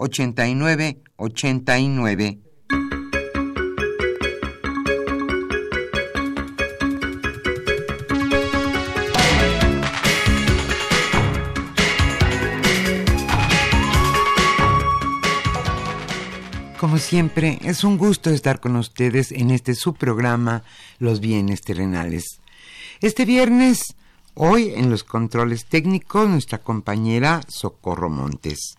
89 89. Como siempre, es un gusto estar con ustedes en este subprograma Los bienes terrenales. Este viernes, hoy en los controles técnicos, nuestra compañera Socorro Montes.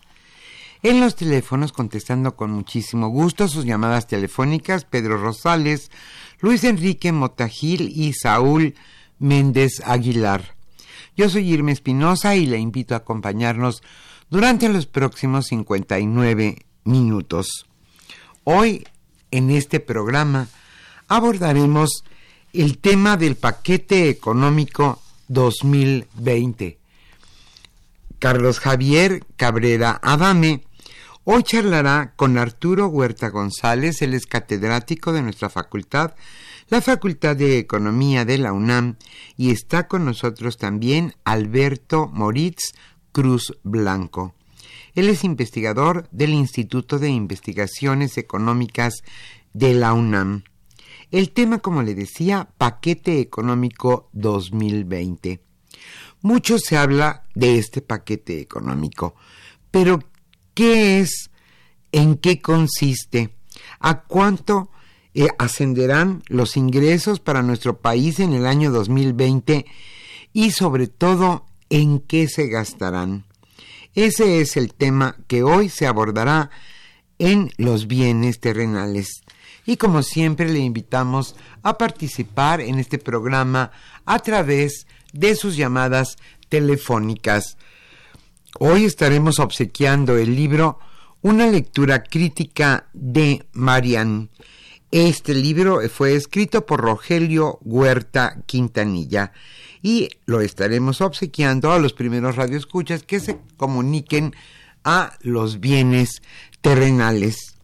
En los teléfonos, contestando con muchísimo gusto sus llamadas telefónicas, Pedro Rosales, Luis Enrique Motagil y Saúl Méndez Aguilar. Yo soy Irma Espinosa y le invito a acompañarnos durante los próximos 59 minutos. Hoy, en este programa, abordaremos el tema del paquete económico 2020. Carlos Javier Cabrera Adame Hoy charlará con Arturo Huerta González, él es catedrático de nuestra facultad, la Facultad de Economía de la UNAM, y está con nosotros también Alberto Moritz Cruz Blanco. Él es investigador del Instituto de Investigaciones Económicas de la UNAM. El tema, como le decía, paquete económico 2020. Mucho se habla de este paquete económico, pero ¿Qué es? ¿En qué consiste? ¿A cuánto eh, ascenderán los ingresos para nuestro país en el año 2020? Y sobre todo, ¿en qué se gastarán? Ese es el tema que hoy se abordará en los bienes terrenales. Y como siempre le invitamos a participar en este programa a través de sus llamadas telefónicas Hoy estaremos obsequiando el libro Una lectura crítica de Marian. Este libro fue escrito por Rogelio Huerta Quintanilla y lo estaremos obsequiando a los primeros radioescuchas que se comuniquen a los bienes terrenales.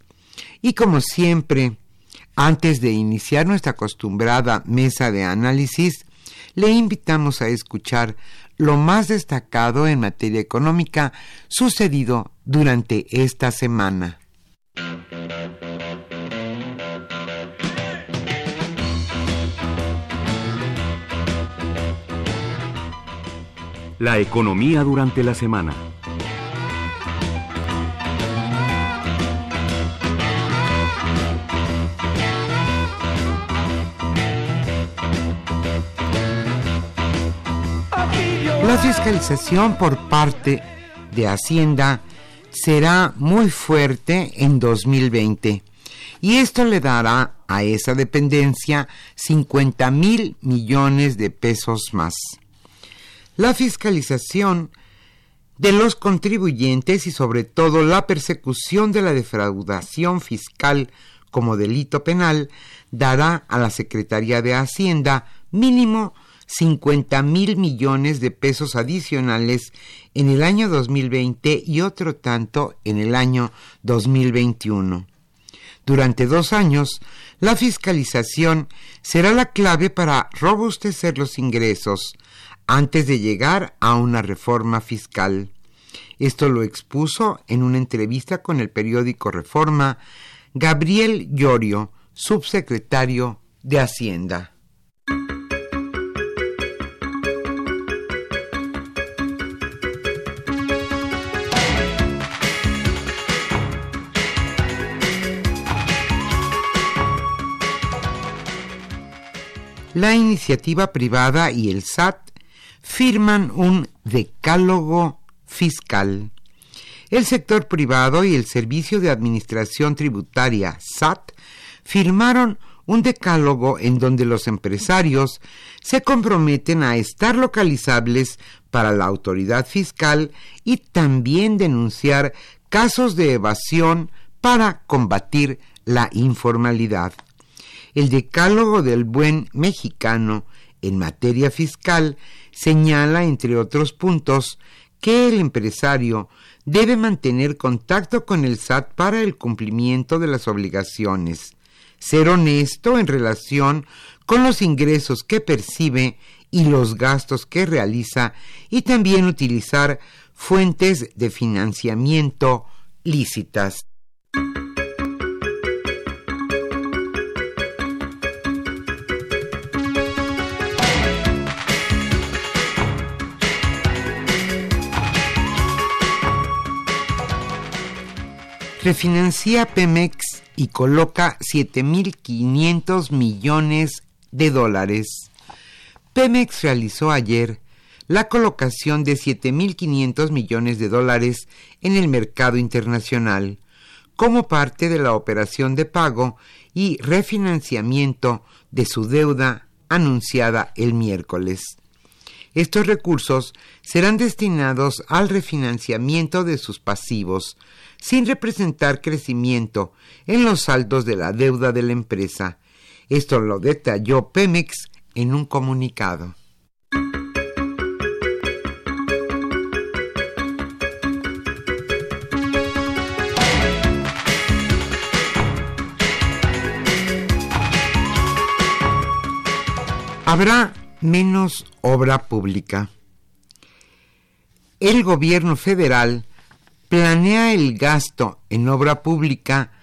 Y como siempre, antes de iniciar nuestra acostumbrada mesa de análisis, le invitamos a escuchar lo más destacado en materia económica sucedido durante esta semana. La economía durante la semana. La fiscalización por parte de Hacienda será muy fuerte en 2020 y esto le dará a esa dependencia 50 mil millones de pesos más. La fiscalización de los contribuyentes y sobre todo la persecución de la defraudación fiscal como delito penal dará a la Secretaría de Hacienda mínimo 50 mil millones de pesos adicionales en el año 2020 y otro tanto en el año 2021. Durante dos años, la fiscalización será la clave para robustecer los ingresos antes de llegar a una reforma fiscal. Esto lo expuso en una entrevista con el periódico Reforma Gabriel Llorio, subsecretario de Hacienda. La iniciativa privada y el SAT firman un decálogo fiscal. El sector privado y el Servicio de Administración Tributaria SAT firmaron un decálogo en donde los empresarios se comprometen a estar localizables para la autoridad fiscal y también denunciar casos de evasión para combatir la informalidad el Decálogo del Buen Mexicano en materia fiscal señala, entre otros puntos, que el empresario debe mantener contacto con el SAT para el cumplimiento de las obligaciones, ser honesto en relación con los ingresos que percibe y los gastos que realiza y también utilizar fuentes de financiamiento lícitas. Refinancia Pemex y coloca 7.500 millones de dólares. Pemex realizó ayer la colocación de 7.500 millones de dólares en el mercado internacional como parte de la operación de pago y refinanciamiento de su deuda anunciada el miércoles. Estos recursos serán destinados al refinanciamiento de sus pasivos, sin representar crecimiento en los saldos de la deuda de la empresa. Esto lo detalló Pemex en un comunicado. Habrá menos obra pública. El gobierno federal planea el gasto en obra pública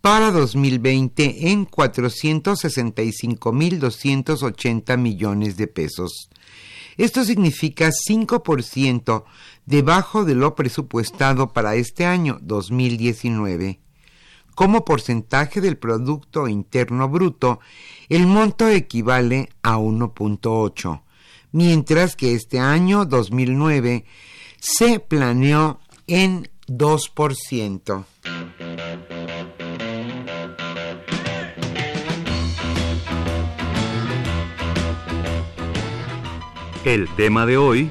para 2020 en 465.280 millones de pesos. Esto significa 5% debajo de lo presupuestado para este año 2019. Como porcentaje del Producto Interno Bruto, el monto equivale a 1.8, mientras que este año 2009 se planeó en 2%. El tema de hoy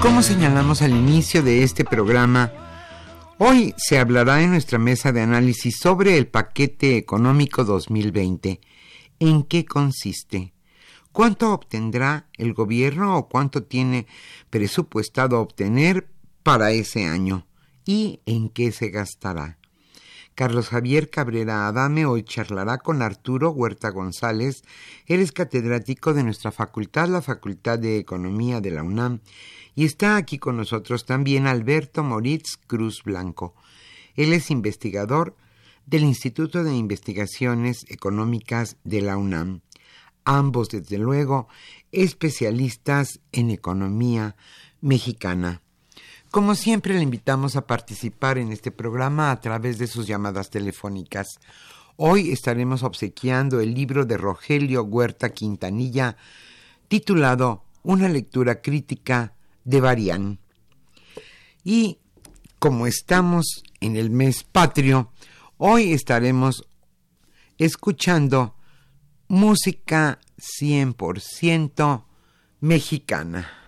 Como señalamos al inicio de este programa, Hoy se hablará en nuestra mesa de análisis sobre el paquete económico 2020. ¿En qué consiste? ¿Cuánto obtendrá el gobierno o cuánto tiene presupuestado obtener para ese año? ¿Y en qué se gastará? Carlos Javier Cabrera Adame hoy charlará con Arturo Huerta González. Él es catedrático de nuestra facultad, la Facultad de Economía de la UNAM, y está aquí con nosotros también Alberto Moritz Cruz Blanco. Él es investigador del Instituto de Investigaciones Económicas de la UNAM. Ambos, desde luego, especialistas en economía mexicana. Como siempre, le invitamos a participar en este programa a través de sus llamadas telefónicas. Hoy estaremos obsequiando el libro de Rogelio Huerta Quintanilla titulado Una lectura crítica de Barián. Y como estamos en el mes patrio, hoy estaremos escuchando música 100% mexicana.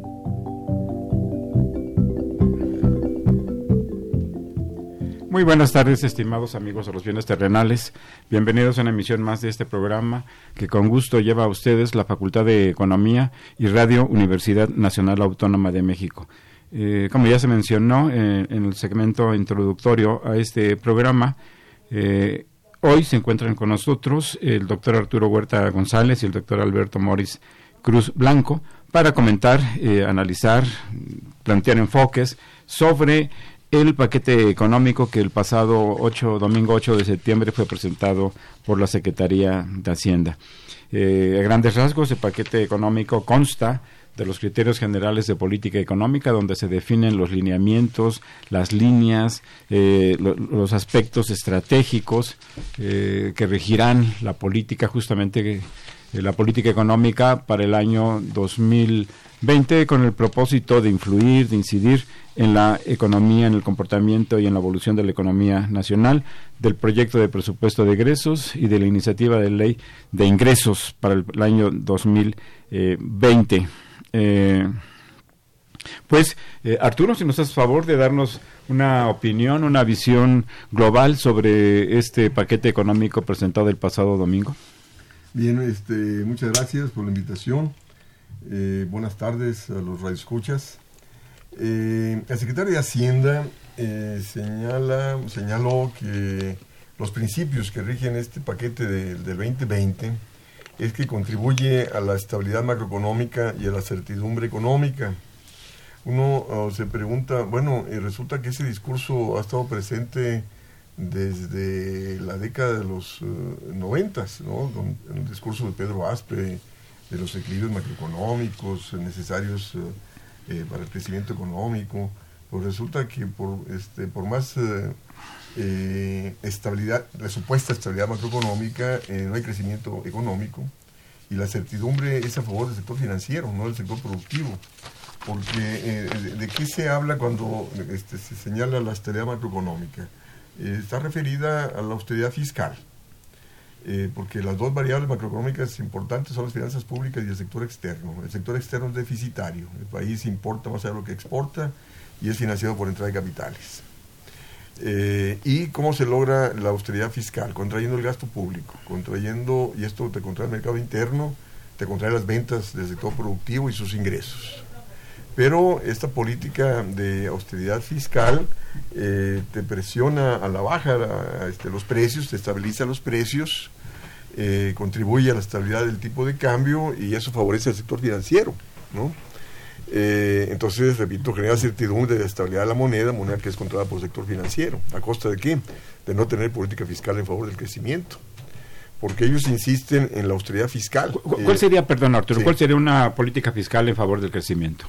Muy buenas tardes, estimados amigos de los bienes terrenales. Bienvenidos a una emisión más de este programa que con gusto lleva a ustedes la Facultad de Economía y Radio Universidad Nacional Autónoma de México. Eh, como ya se mencionó eh, en el segmento introductorio a este programa, eh, hoy se encuentran con nosotros el doctor Arturo Huerta González y el doctor Alberto Morris Cruz Blanco para comentar, analizar, plantear enfoques sobre el paquete económico que el pasado 8, domingo 8 de septiembre fue presentado por la Secretaría de Hacienda. Eh, a grandes rasgos, el paquete económico consta de los criterios generales de política económica, donde se definen los lineamientos, las líneas, eh, los aspectos estratégicos eh, que regirán la política, justamente la política económica para el año 2020, con el propósito de influir, de incidir en la economía, en el comportamiento y en la evolución de la economía nacional, del proyecto de presupuesto de egresos y de la iniciativa de ley de ingresos para el, año 2020. Eh, pues, eh, Arturo, si nos haces favor de darnos una opinión, una visión global sobre este paquete económico presentado el pasado domingo. Bien, este, muchas gracias por la invitación. Eh, buenas tardes a los radioescuchas. Eh, el secretario de Hacienda eh, señala, señaló que los principios que rigen este paquete del 2020 es que contribuye a la estabilidad macroeconómica y a la certidumbre económica. Uno oh, se pregunta, bueno, y resulta que ese discurso ha estado presente desde la década de los eh, noventas, ¿no? en el discurso de Pedro Aspe, de los equilibrios macroeconómicos necesarios eh, para el crecimiento económico, pues resulta que por, este, por más eh, eh, estabilidad, la supuesta estabilidad macroeconómica, no hay crecimiento económico y la certidumbre es a favor del sector financiero, no del sector productivo. Porque de, qué se habla cuando este, se señala la estabilidad macroeconómica? está referida a la austeridad fiscal eh, porque las dos variables macroeconómicas importantes son las finanzas públicas y el sector externo. El sector externo es deficitario, el país importa más allá de lo que exporta y es financiado por entrada de capitales. Eh, ¿Y cómo se logra la austeridad fiscal? Contrayendo el gasto público, contrayendo, y esto te contrae el mercado interno, te contrae las ventas del sector productivo y sus ingresos. Pero esta política de austeridad fiscal eh, te presiona a la baja este, los precios, te estabiliza los precios, eh, contribuye a la estabilidad del tipo de cambio y eso favorece al sector financiero. ¿no? Eh, entonces, repito, genera certidumbre de estabilidad de la moneda, moneda que es controlada por el sector financiero. ¿A costa de qué? De no tener política fiscal en favor del crecimiento. Porque ellos insisten en la austeridad fiscal. ¿Cuál sería, perdón Arturo, cuál sería una política fiscal en favor del crecimiento?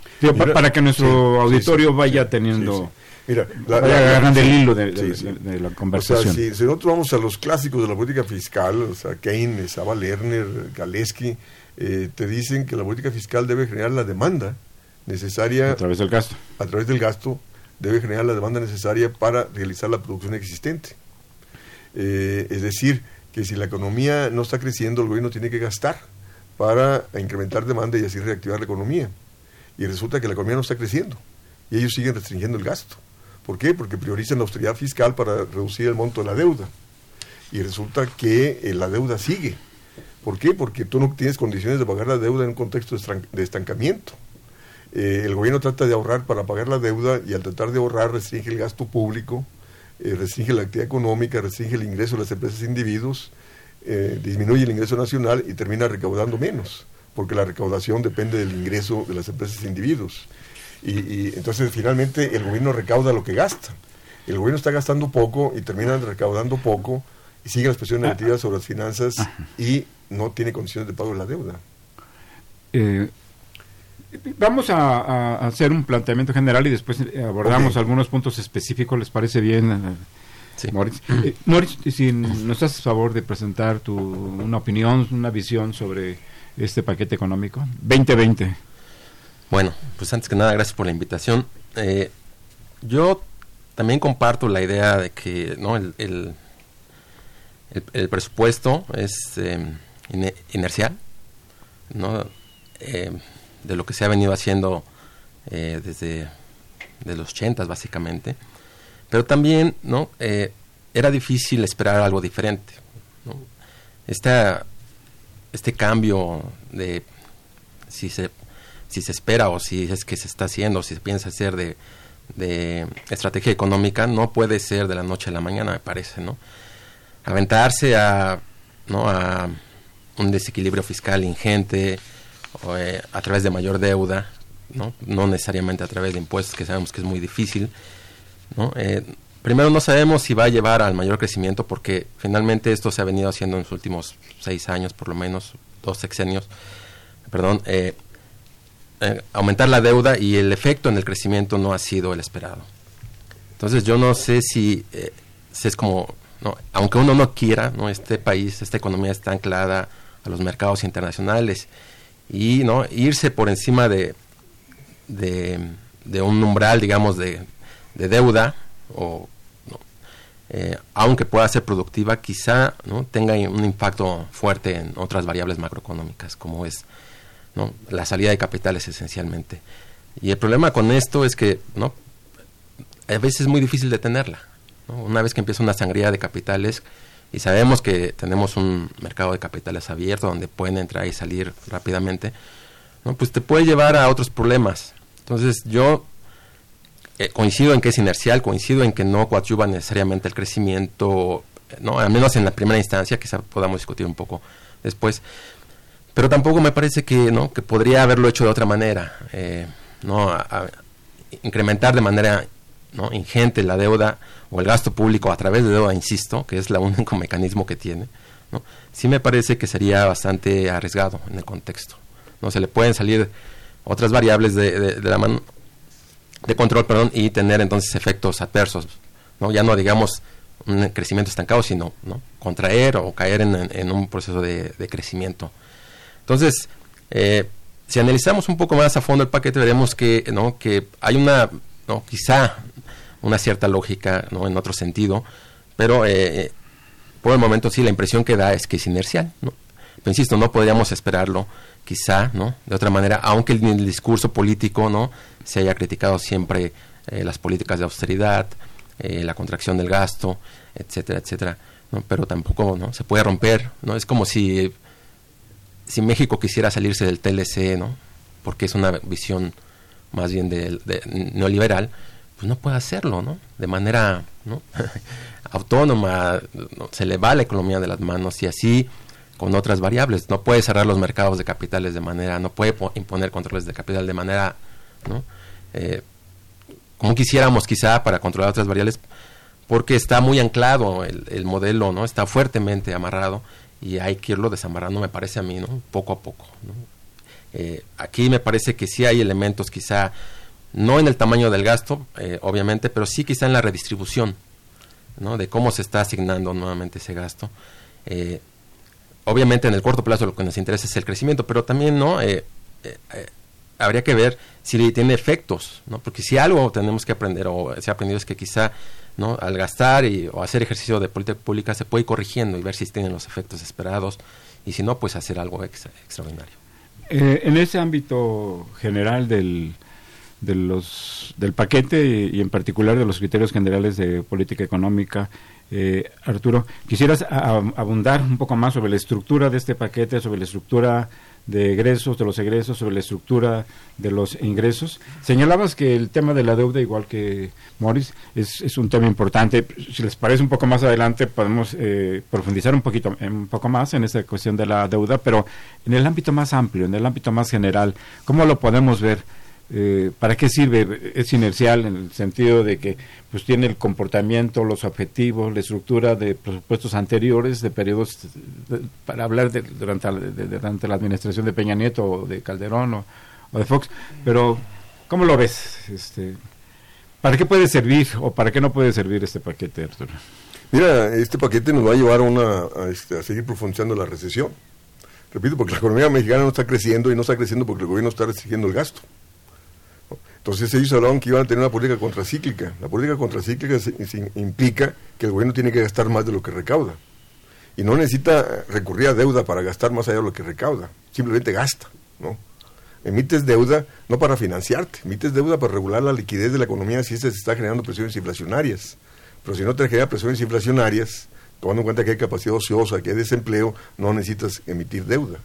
para, que nuestro auditorio vaya teniendo... Mira, la, vaya el hilo de, la conversación. O sea, si, nosotros vamos a los clásicos de la política fiscal, o sea, Keynes, Ava Lerner, Galeski, eh, te dicen que la política fiscal debe generar la demanda necesaria. A través del gasto. A través del gasto debe generar la demanda necesaria para realizar la producción existente. Eh, es decir, que si la economía no está creciendo, el gobierno tiene que gastar para incrementar demanda y así reactivar la economía. Y resulta que la economía no está creciendo y ellos siguen restringiendo el gasto. ¿Por qué? Porque priorizan la austeridad fiscal para reducir el monto de la deuda. Y resulta que eh, la deuda sigue. ¿Por qué? Porque tú no tienes condiciones de pagar la deuda en un contexto de estancamiento. Eh, el gobierno trata de ahorrar para pagar la deuda y al tratar de ahorrar restringe el gasto público, eh, restringe la actividad económica, restringe el ingreso de las empresas e individuos, eh, disminuye el ingreso nacional y termina recaudando menos, porque la recaudación depende del ingreso de las empresas e individuos. Y, entonces finalmente el gobierno recauda lo que gasta. El gobierno está gastando poco y termina recaudando poco y sigue las presiones negativas sobre las finanzas y no tiene condiciones de pago de la deuda. Vamos a, hacer un planteamiento general y después eh, abordamos algunos puntos específicos. ¿Les parece bien, eh, sí. Moritz? Eh, Moritz, si nos a favor de presentar tu, una opinión, una visión sobre este paquete económico 2020. Bueno, pues antes que nada, gracias por la invitación. yo también comparto la idea de que no el, el, el, presupuesto es inercial, ¿no? De lo que se ha venido haciendo eh, desde de los 80 básicamente. Pero también ¿no? Eh, era difícil esperar algo diferente. ¿no? este cambio de si se, si se espera o si es que se está haciendo, si se piensa hacer de, de estrategia económica, no puede ser de la noche a la mañana, me parece. ¿no? Aventarse a, ¿no? a un desequilibrio fiscal ingente, eh, a través de mayor deuda, ¿no? no necesariamente a través de impuestos, que sabemos que es muy difícil. Eh, primero no sabemos si va a llevar al mayor crecimiento, porque finalmente esto se ha venido haciendo en los últimos seis años, por lo menos, dos sexenios, perdón, eh, aumentar la deuda y el efecto en el crecimiento no ha sido el esperado. Entonces yo no sé si, si es como, no, aunque uno no quiera, ¿no? este país, esta economía está anclada a los mercados internacionales y no irse por encima de, de, un umbral, digamos, de, de deuda, o eh, aunque pueda ser productiva, quizá ¿no? tenga un impacto fuerte en otras variables macroeconómicas, como es ¿no? la salida de capitales esencialmente. Y el problema con esto es que ¿no? a veces es muy difícil detenerla. Una vez que empieza una sangría de capitales, y sabemos que tenemos un mercado de capitales abierto donde pueden entrar y salir rápidamente, ¿no? pues te puede llevar a otros problemas. Entonces yo eh, coincido en que es inercial, coincido en que no coadyuva necesariamente el crecimiento, no al menos en la primera instancia, quizá podamos discutir un poco después, pero tampoco me parece que no que podría haberlo hecho de otra manera, eh, no incrementar de manera ¿no? ingente la deuda o el gasto público a través de deuda, insisto, que es el único mecanismo que tiene, ¿no? sí me parece que sería bastante arriesgado en el contexto. No se le pueden salir otras variables de, de, la mano de control, perdón, y tener entonces efectos adversos, no ya no digamos un crecimiento estancado, sino ¿no? contraer o caer en, un proceso de, crecimiento. Entonces, eh, si analizamos un poco más a fondo el paquete, veremos que, ¿no? que hay una, ¿no? quizá una cierta lógica ¿no? en otro sentido, pero eh, por el momento sí la impresión que da es que es inercial. ¿no? Pero insisto, no podríamos esperarlo quizá ¿no? de otra manera, aunque en el discurso político no se haya criticado siempre eh, las políticas de austeridad, eh, la contracción del gasto, etcétera, etcétera, ¿no? pero tampoco no se puede romper, no es como si si México quisiera salirse del TLC, ¿no? Porque es una visión más bien de, neoliberal, pues no puede hacerlo, ¿no? De manera ¿no? autónoma, se le va la economía de las manos y así con otras variables. No puede cerrar los mercados de capitales de manera, no puede imponer controles de capital de manera, ¿no? Eh, como quisiéramos quizá para controlar otras variables, porque está muy anclado el, el, modelo, ¿no? Está fuertemente amarrado y hay que irlo desamarrando, me parece a mí, ¿no? Poco a poco, eh, aquí me parece que sí hay elementos quizá, no en el tamaño del gasto, eh, obviamente, pero sí quizá en la redistribución, ¿no? De cómo se está asignando nuevamente ese gasto. Eh, obviamente en el corto plazo lo que nos interesa es el crecimiento, pero también, ¿no? habría que ver si tiene efectos, ¿no? Porque si algo tenemos que aprender o se ha aprendido es que quizá ¿no? Al gastar y, o hacer ejercicio de política pública se puede ir corrigiendo y ver si tienen los efectos esperados y si no, pues hacer algo extraordinario. Eh, en ese ámbito general del, de los, del paquete y, en particular de los criterios generales de política económica, eh, Arturo, quisieras abundar un poco más sobre la estructura de este paquete, sobre la estructura de egresos, de los egresos, sobre la estructura de los ingresos. Señalabas que el tema de la deuda, igual que Morris, es, es un tema importante. Si les parece un poco más adelante, podemos eh, profundizar un poquito, un poco más en esta cuestión de la deuda, pero en el ámbito más amplio, en el ámbito más general, ¿cómo lo podemos ver? Eh, ¿Para qué sirve? Es inercial en el sentido de que pues tiene el comportamiento, los objetivos, la estructura de presupuestos anteriores, de periodos, para hablar de, durante, la administración de Peña Nieto o de Calderón o, de Fox, pero ¿cómo lo ves? Este, ¿Para qué puede servir o para qué no puede servir este paquete, Arturo? Mira, este paquete nos va a llevar a, una, a, este, a seguir profundizando la recesión. Repito, porque la economía mexicana no está creciendo y no está creciendo porque el gobierno está restringiendo el gasto. Entonces ellos hablaban que iban a tener una política contracíclica. La política contracíclica implica que el gobierno tiene que gastar más de lo que recauda. Y no necesita recurrir a deuda para gastar más allá de lo que recauda. Simplemente gasta, ¿no? Emites deuda no para financiarte, emites deuda para regular la liquidez de la economía si se está generando presiones inflacionarias. Pero si no te genera presiones inflacionarias, tomando en cuenta que hay capacidad ociosa, que hay desempleo, no necesitas emitir deuda.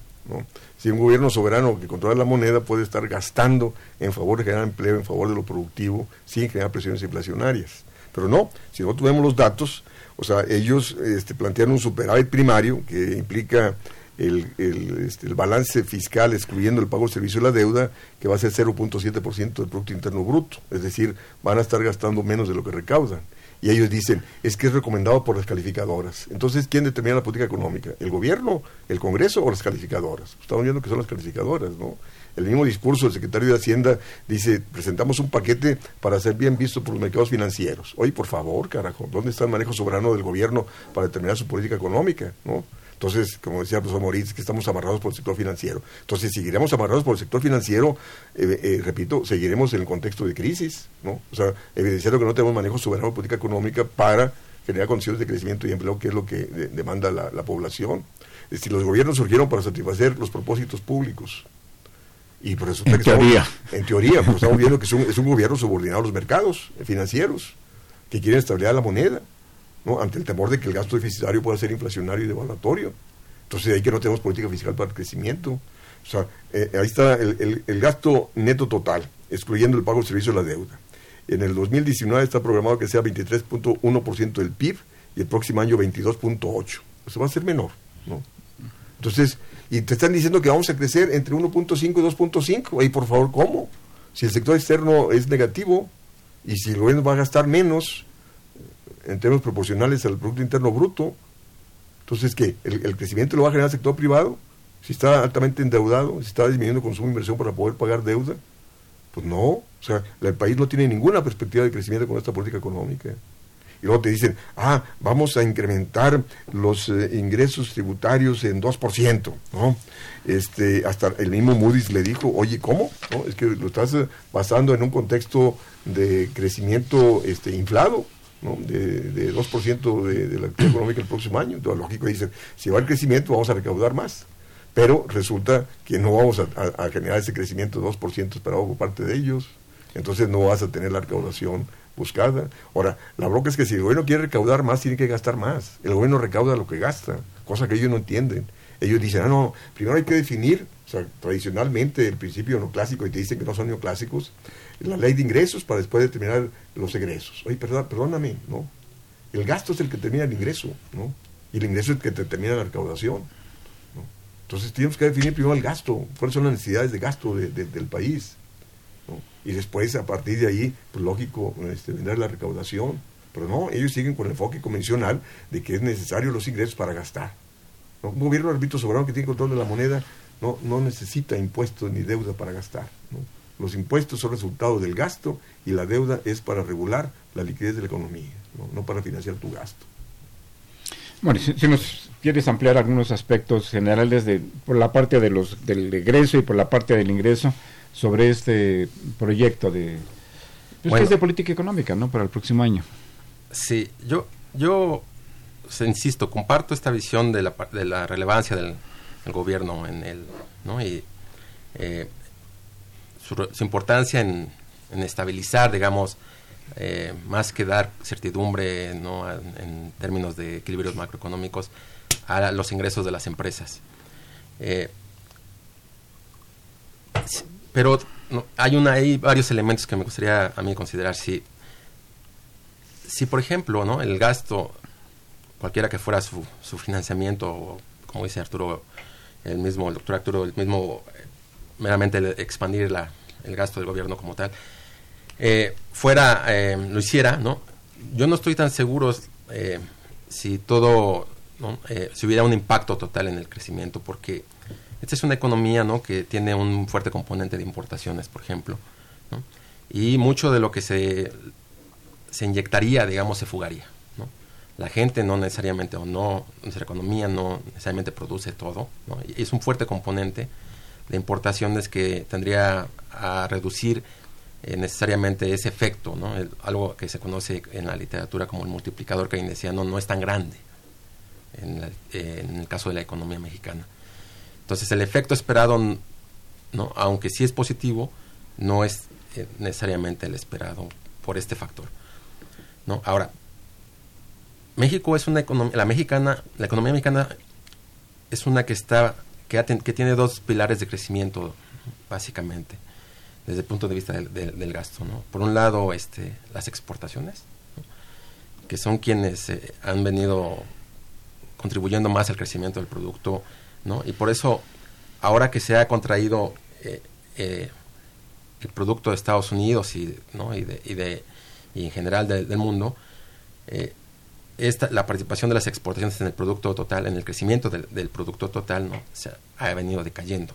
Si un gobierno soberano que controla la moneda puede estar gastando en favor de generar empleo, en favor de lo productivo, sin generar presiones inflacionarias. Pero no, si no tuvimos los datos, o sea, ellos este, plantean un superávit primario que implica el, este, el, balance fiscal excluyendo el pago del servicio de la deuda, que va a ser 0.7% del Producto Interno Bruto. Es decir, van a estar gastando menos de lo que recaudan y ellos dicen, es que es recomendado por las calificadoras. Entonces, ¿quién determina la política económica? ¿El gobierno, el Congreso o las calificadoras? Estamos viendo que son las calificadoras, ¿no? El mismo discurso del secretario de Hacienda dice, presentamos un paquete para ser bien visto por los mercados financieros. Oye, por favor, carajo, ¿dónde está el manejo soberano del gobierno para determinar su política económica? ¿no? Entonces, como decía el profesor Moritz, que estamos amarrados por el sector financiero. Entonces, seguiremos amarrados por el sector financiero, eh, eh, repito, seguiremos en el contexto de crisis, ¿no? O sea, evidenciando que no tenemos manejo soberano de política económica para generar condiciones de crecimiento y empleo, que es lo que demanda la, población. Es decir, los gobiernos surgieron para satisfacer los propósitos públicos. Y por eso en teoría. en teoría, pues estamos viendo que es un, es un gobierno subordinado a los mercados financieros, que quieren estabilidad la moneda ante el temor de que el gasto deficitario pueda ser inflacionario y devaluatorio. Entonces ahí que no tenemos política fiscal para el crecimiento. O sea, eh, ahí está el, gasto neto total, excluyendo el pago del servicio de la deuda. En el 2019 está programado que sea 23.1% del PIB y el próximo año 22.8%. Eso va a ser menor, ¿no? Entonces, y te están diciendo que vamos a crecer entre 1.5 y 2.5. Ahí, por favor, ¿cómo? Si el sector externo es negativo y si el gobierno va a gastar menos, en términos proporcionales al Producto Interno Bruto. Entonces, ¿qué? ¿El, crecimiento lo va a generar el sector privado? Si está altamente endeudado, si está disminuyendo consumo e inversión para poder pagar deuda. Pues no, o sea, el país no tiene ninguna perspectiva de crecimiento con esta política económica. Y luego te dicen, ah, vamos a incrementar los eh, ingresos tributarios en 2%, ¿no? Este, hasta el mismo Moody's le dijo, oye, ¿cómo? Es que lo estás eh, basando en un contexto de crecimiento este, inflado de, de 2% de, de, la actividad económica el próximo año. Entonces, lógico, dicen, si va el crecimiento, vamos a recaudar más. Pero resulta que no vamos a, generar ese crecimiento de 2% esperado por parte de ellos. Entonces no vas a tener la recaudación buscada. Ahora, la bronca es que si el gobierno quiere recaudar más, tiene que gastar más. El gobierno recauda lo que gasta, cosa que ellos no entienden. ellos dicen, ah, no, primero hay que definir, o sea, tradicionalmente el principio neoclásico, y te dicen que no son neoclásicos, la ley de ingresos para después determinar los egresos. Oye, perdón, perdóname, ¿no? El gasto es el que determina el ingreso, ¿no? Y el ingreso es el que determina la recaudación. Entonces tenemos que definir primero el gasto, cuáles son las necesidades de gasto del país. ¿no? Y después, a partir de ahí, pues lógico, este, vender la recaudación. Pero no, ellos siguen con el enfoque convencional de que es necesario los ingresos para gastar. Un gobierno arbitro soberano que tiene control de la moneda no, no necesita impuestos ni deuda para gastar. ¿no? Los impuestos son resultado del gasto y la deuda es para regular la liquidez de la economía, no, no para financiar tu gasto. Bueno, si, si, nos quieres ampliar algunos aspectos generales de por la parte de los del egreso y por la parte del ingreso sobre este proyecto de pues bueno, que es de política económica, ¿no? Para el próximo año. Sí, yo yo se, insisto, comparto esta visión de la, de la relevancia del, del gobierno en el, ¿no? Y eh, su, importancia en, en estabilizar, digamos, eh, más que dar certidumbre ¿no? en, términos de equilibrios macroeconómicos a los ingresos de las empresas. Eh, pero hay, una, varios elementos que me gustaría a mí considerar. Si, si por ejemplo, ¿no? el gasto, cualquiera que fuera su, su financiamiento, como dice Arturo, el mismo, el doctor Arturo, el mismo, meramente el expandir el gasto del gobierno como tal, eh, fuera, eh, lo hiciera, ¿no? Yo no estoy tan seguro eh, si todo, ¿no? si hubiera un impacto total en el crecimiento, porque esta es una economía, ¿no? Que tiene un fuerte componente de importaciones, por ejemplo. Y mucho de lo que se, se inyectaría, digamos, se fugaría, ¿no? La gente no necesariamente, o no, nuestra economía no necesariamente produce todo, ¿no? Es un fuerte componente de importaciones que tendría a reducir eh, necesariamente ese efecto, ¿no? Algo que se conoce en la literatura como el multiplicador keynesiano no es tan grande en, el caso de la economía mexicana. Entonces el efecto esperado, ¿no? aunque sí es positivo, no es eh, necesariamente el esperado por este factor. ¿no? Ahora, México es una economía, la mexicana, la economía mexicana es una que está, que, tiene dos pilares de crecimiento, básicamente desde el punto de vista del, del, gasto. Por un lado, este, las exportaciones, que son quienes eh, han venido contribuyendo más al crecimiento del producto, ¿no? y por eso, ahora que se ha contraído eh, eh, el producto de Estados Unidos y, ¿no? y, de, y, de, y en general de, del mundo, esta, la participación de las exportaciones en el producto total, en el crecimiento del, producto total, ¿no? se ha venido decayendo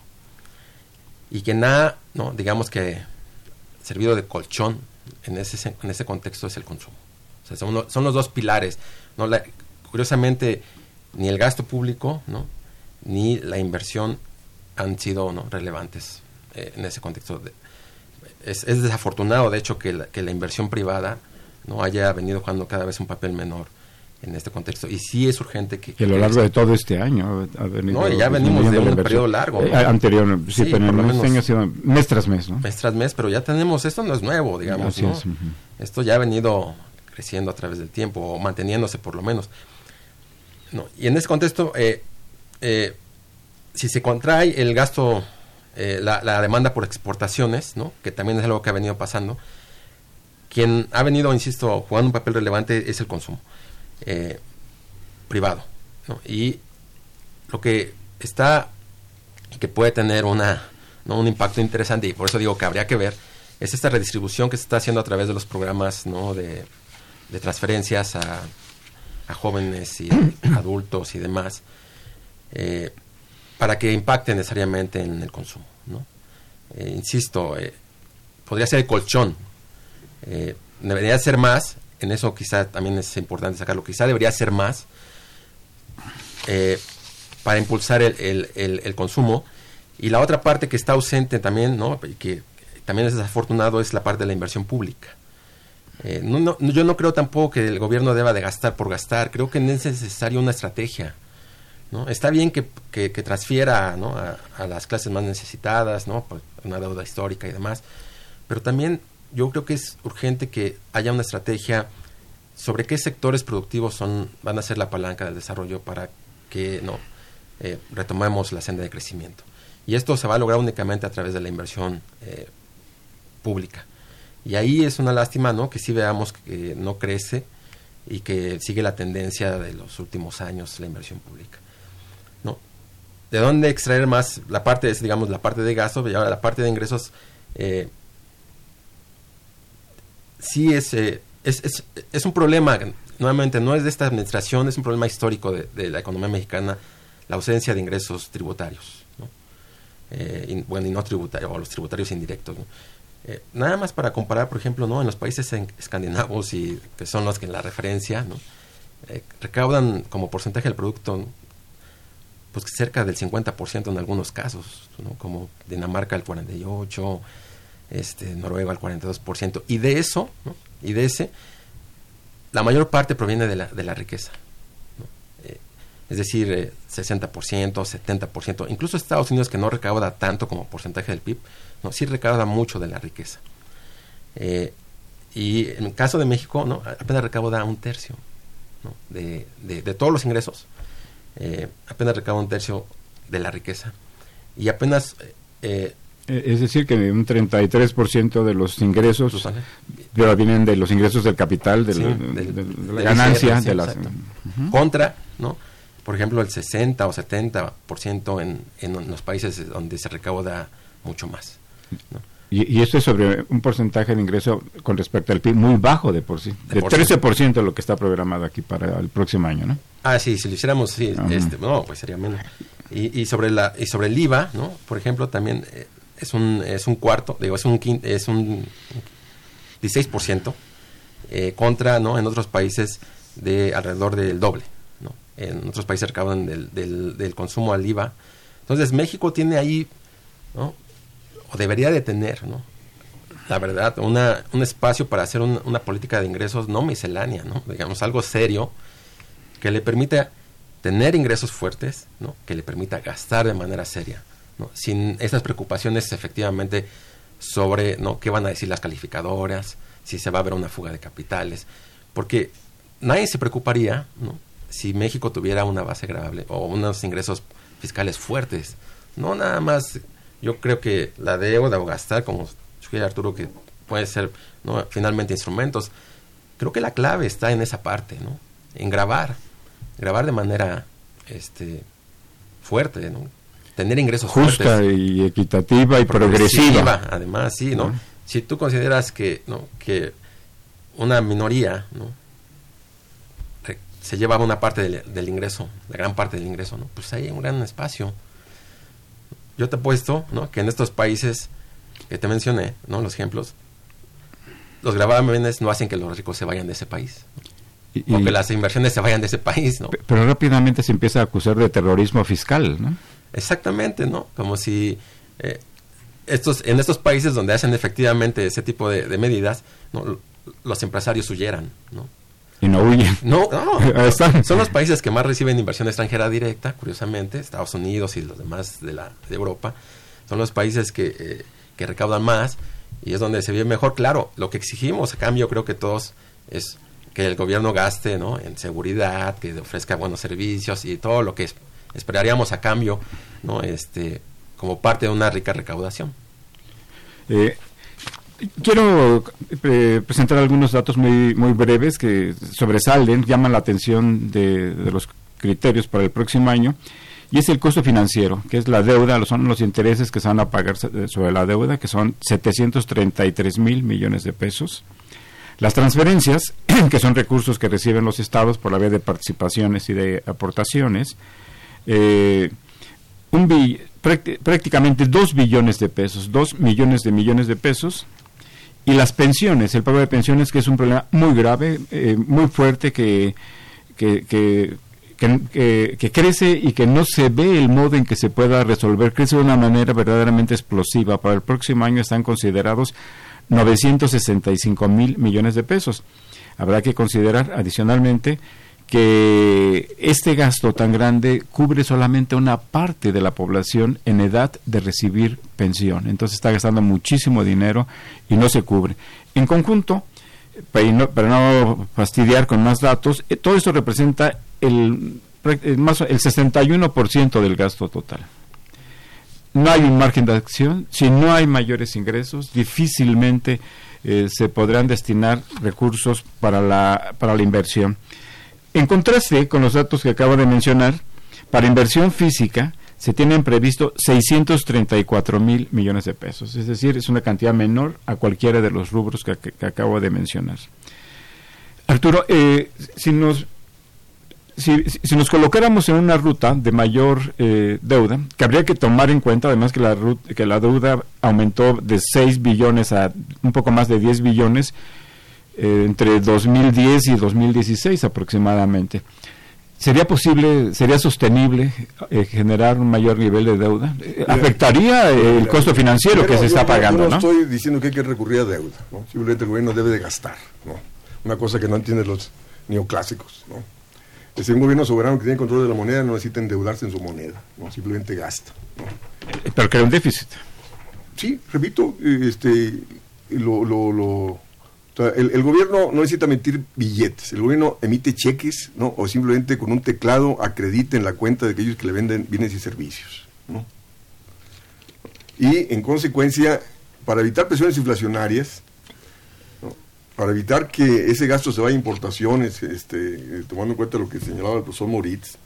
y quien ha, ¿no? digamos que, servido de colchón en ese, contexto es el consumo. Son, los dos pilares. curiosamente, ni el gasto público ni la inversión han sido relevantes eh, en ese contexto. Es, desafortunado, de hecho, que la, que la inversión privada no haya venido jugando cada vez un papel menor en este contexto. Y sí es urgente que... que a lo largo de todo este año ha venido... No, ya venimos de un periodo largo. ¿no? Eh, anterior, sí, sí pero en los años sido mes tras mes, ¿no? Mes tras mes, pero ya tenemos... Esto no es nuevo, digamos, ¿no? Es, uh -huh. Esto ya ha venido creciendo a través del tiempo, o manteniéndose por lo menos. No, y en ese contexto, eh, eh, si se contrae el gasto, eh, la, la, demanda por exportaciones, ¿no? que también es algo que ha venido pasando, quien ha venido, insisto, jugando un papel relevante es el consumo eh, privado. ¿no? Y lo que está, que puede tener una, ¿no? un impacto interesante, y por eso digo que habría que ver, es esta redistribución que se está haciendo a través de los programas ¿no? de, de transferencias a, a, jóvenes y adultos y demás, eh, para que impacte necesariamente en el consumo. ¿no? Eh, insisto, eh, podría ser el colchón, debería ser más, en eso quizá también es importante sacarlo, quizá debería ser más eh, para impulsar el, el, consumo. Y la otra parte que está ausente también, ¿no? que también es desafortunado, es la parte de la inversión pública. Eh, yo no creo tampoco que el gobierno deba de gastar por gastar, creo que es necesaria una estrategia. ¿no? Está bien que, que, que transfiera ¿no? a, a, las clases más necesitadas, ¿no? Por una deuda histórica y demás, pero también yo creo que es urgente que haya una estrategia sobre qué sectores productivos son van a ser la palanca del desarrollo para que no eh, retomemos la senda de crecimiento. Y esto se va a lograr únicamente a través de la inversión eh, pública. Y ahí es una lástima, ¿no? Que sí veamos que no crece y que sigue la tendencia de los últimos años la inversión pública. ¿No? ¿De dónde extraer más? La parte es, digamos, la parte de gastos y ahora la parte de ingresos eh, sí es, es, es, es, un problema, nuevamente, no es de esta administración, es un problema histórico de, de la economía mexicana, la ausencia de ingresos tributarios. Eh, bueno, y no tributarios, o los tributarios indirectos. Eh, nada más para comparar, por ejemplo, ¿no? en los países en, escandinavos, y que son los que la referencia. Eh, recaudan como porcentaje del producto pues cerca del 50% en algunos casos, como Dinamarca el 48%, este, Noruega el 42%, y de eso, ¿no? y de ese, la mayor parte proviene de la, de la riqueza. Eh, es decir, eh, 60%, 70%, incluso Estados Unidos que no recauda tanto como porcentaje del PIB, ¿no? sí recauda mucho de la riqueza. Eh, y en el caso de México, ¿no? apenas recauda un tercio ¿no? de, de, de, todos los ingresos, eh, apenas recauda un tercio de la riqueza. Y apenas... Eh, es decir, que un 33% de los ingresos pero vienen de los ingresos del capital, de, sí, la, de, ganancia. Sí, de las, uh -huh. Contra, ¿no? por ejemplo, el 60 o 70% en, en los países donde se recauda mucho más. ¿no? Y, y, esto es sobre un porcentaje de ingreso con respecto al PIB muy bajo de por sí. De, de por 13% sí. lo que está programado aquí para el próximo año, ¿no? Ah, sí, si lo hiciéramos, sí, uh -huh. este, no, pues sería menos. Y, y, sobre la y sobre el IVA, ¿no? Por ejemplo, también eh, es un es un cuarto, digo, es un es un 16% eh, contra, ¿no? En otros países de alrededor del doble, ¿no? En otros países recaudan del, del, consumo al IVA. Entonces México tiene ahí, ¿no? o debería de tener, ¿no? La verdad, una, un espacio para hacer un, una política de ingresos no miscelánea, ¿no? Digamos, algo serio que le permita tener ingresos fuertes, ¿no? Que le permita gastar de manera seria, Sin esas preocupaciones efectivamente sobre, ¿no? ¿Qué van a decir las calificadoras? Si se va a ver una fuga de capitales. Porque nadie se preocuparía, ¿no? Si México tuviera una base grabable o unos ingresos fiscales fuertes. No nada más yo creo que la deuda o gastar, como sugiere Arturo, que puede ser ¿no? finalmente instrumentos, creo que la clave está en esa parte, ¿no? En grabar, grabar de manera este, fuerte, ¿no? Tener ingresos Justa fuertes. y equitativa y progresiva. progresiva. Además, sí, ¿no? Uh -huh. Si tú consideras que, ¿no? que una minoría, ¿no? se lleva una parte del, del ingreso, la gran parte del ingreso, ¿no? Pues hay un gran espacio yo te he puesto ¿no? que en estos países que te mencioné, ¿no? los ejemplos, los gravámenes no hacen que los ricos se vayan de ese país. Y, o que las inversiones se vayan de ese país, ¿no? Pero rápidamente se empieza a acusar de terrorismo fiscal, ¿no? Exactamente, ¿no? Como si eh, estos, en estos países donde hacen efectivamente ese tipo de, de medidas, ¿no? los empresarios huyeran, ¿no? y no huyen. No, no. son los países que más reciben inversión extranjera directa, curiosamente, Estados Unidos y los demás de, la, de Europa. Son los países que, eh, que recaudan más y es donde se vive mejor. Claro, lo que exigimos a cambio, creo que todos, es que el gobierno gaste ¿no? en seguridad, que ofrezca buenos servicios y todo lo que es, esperaríamos a cambio, ¿no? este, como parte de una rica recaudación. Eh, Quiero eh, presentar algunos datos muy, muy breves que sobresalen, llaman la atención de, de, los criterios para el próximo año, y es el costo financiero, que es la deuda, son los intereses que se van a pagar sobre la deuda, que son 733 mil millones de pesos. Las transferencias, que son recursos que reciben los estados por la vía de participaciones y de aportaciones, eh, prácticamente 2 billones de pesos, 2 millones de millones de pesos, y las pensiones, el pago de pensiones, que es un problema muy grave, eh, muy fuerte, que, que, que, que, que, crece y que no se ve el modo en que se pueda resolver, crece de una manera verdaderamente explosiva. Para el próximo año están considerados 965 mil millones de pesos. Habrá que considerar adicionalmente que este gasto tan grande cubre solamente una parte de la población en edad de recibir pensión. Entonces está gastando muchísimo dinero y no se cubre. En conjunto, para no, fastidiar con más datos, eh, todo esto representa el más, el 61% del gasto total. No hay un margen de acción, si no hay mayores ingresos, difícilmente eh, se podrán destinar recursos para la, para la inversión. En contraste con los datos que acabo de mencionar, para inversión física se tienen previsto 634 mil millones de pesos, es decir, es una cantidad menor a cualquiera de los rubros que, acabo de mencionar. Arturo, eh, si nos si, nos colocáramos en una ruta de mayor eh, deuda, que habría que tomar en cuenta además que la, que la deuda aumentó de 6 billones a un poco más de 10 billones eh, entre 2010 y 2016 aproximadamente. ¿Sería posible, sería sostenible eh, generar un mayor nivel de deuda? ¿Afectaría el costo financiero que se está pagando? Yo no, estoy diciendo que hay que recurrir a deuda, simplemente el gobierno debe de gastar, ¿no? una cosa que no entienden los neoclásicos. ¿no? Es un gobierno soberano que tiene control de la moneda no necesita endeudarse en su moneda, no simplemente gasta. Pero crea un déficit. Sí, repito, este, lo, lo, el, gobierno no necesita emitir billetes, el gobierno emite cheques, ¿no? O simplemente con un teclado acredita en la cuenta de aquellos que le venden bienes y servicios, ¿no? Y en consecuencia, para evitar presiones inflacionarias, para evitar que ese gasto se vaya a importaciones, este, tomando en cuenta lo que señalaba el profesor Moritz,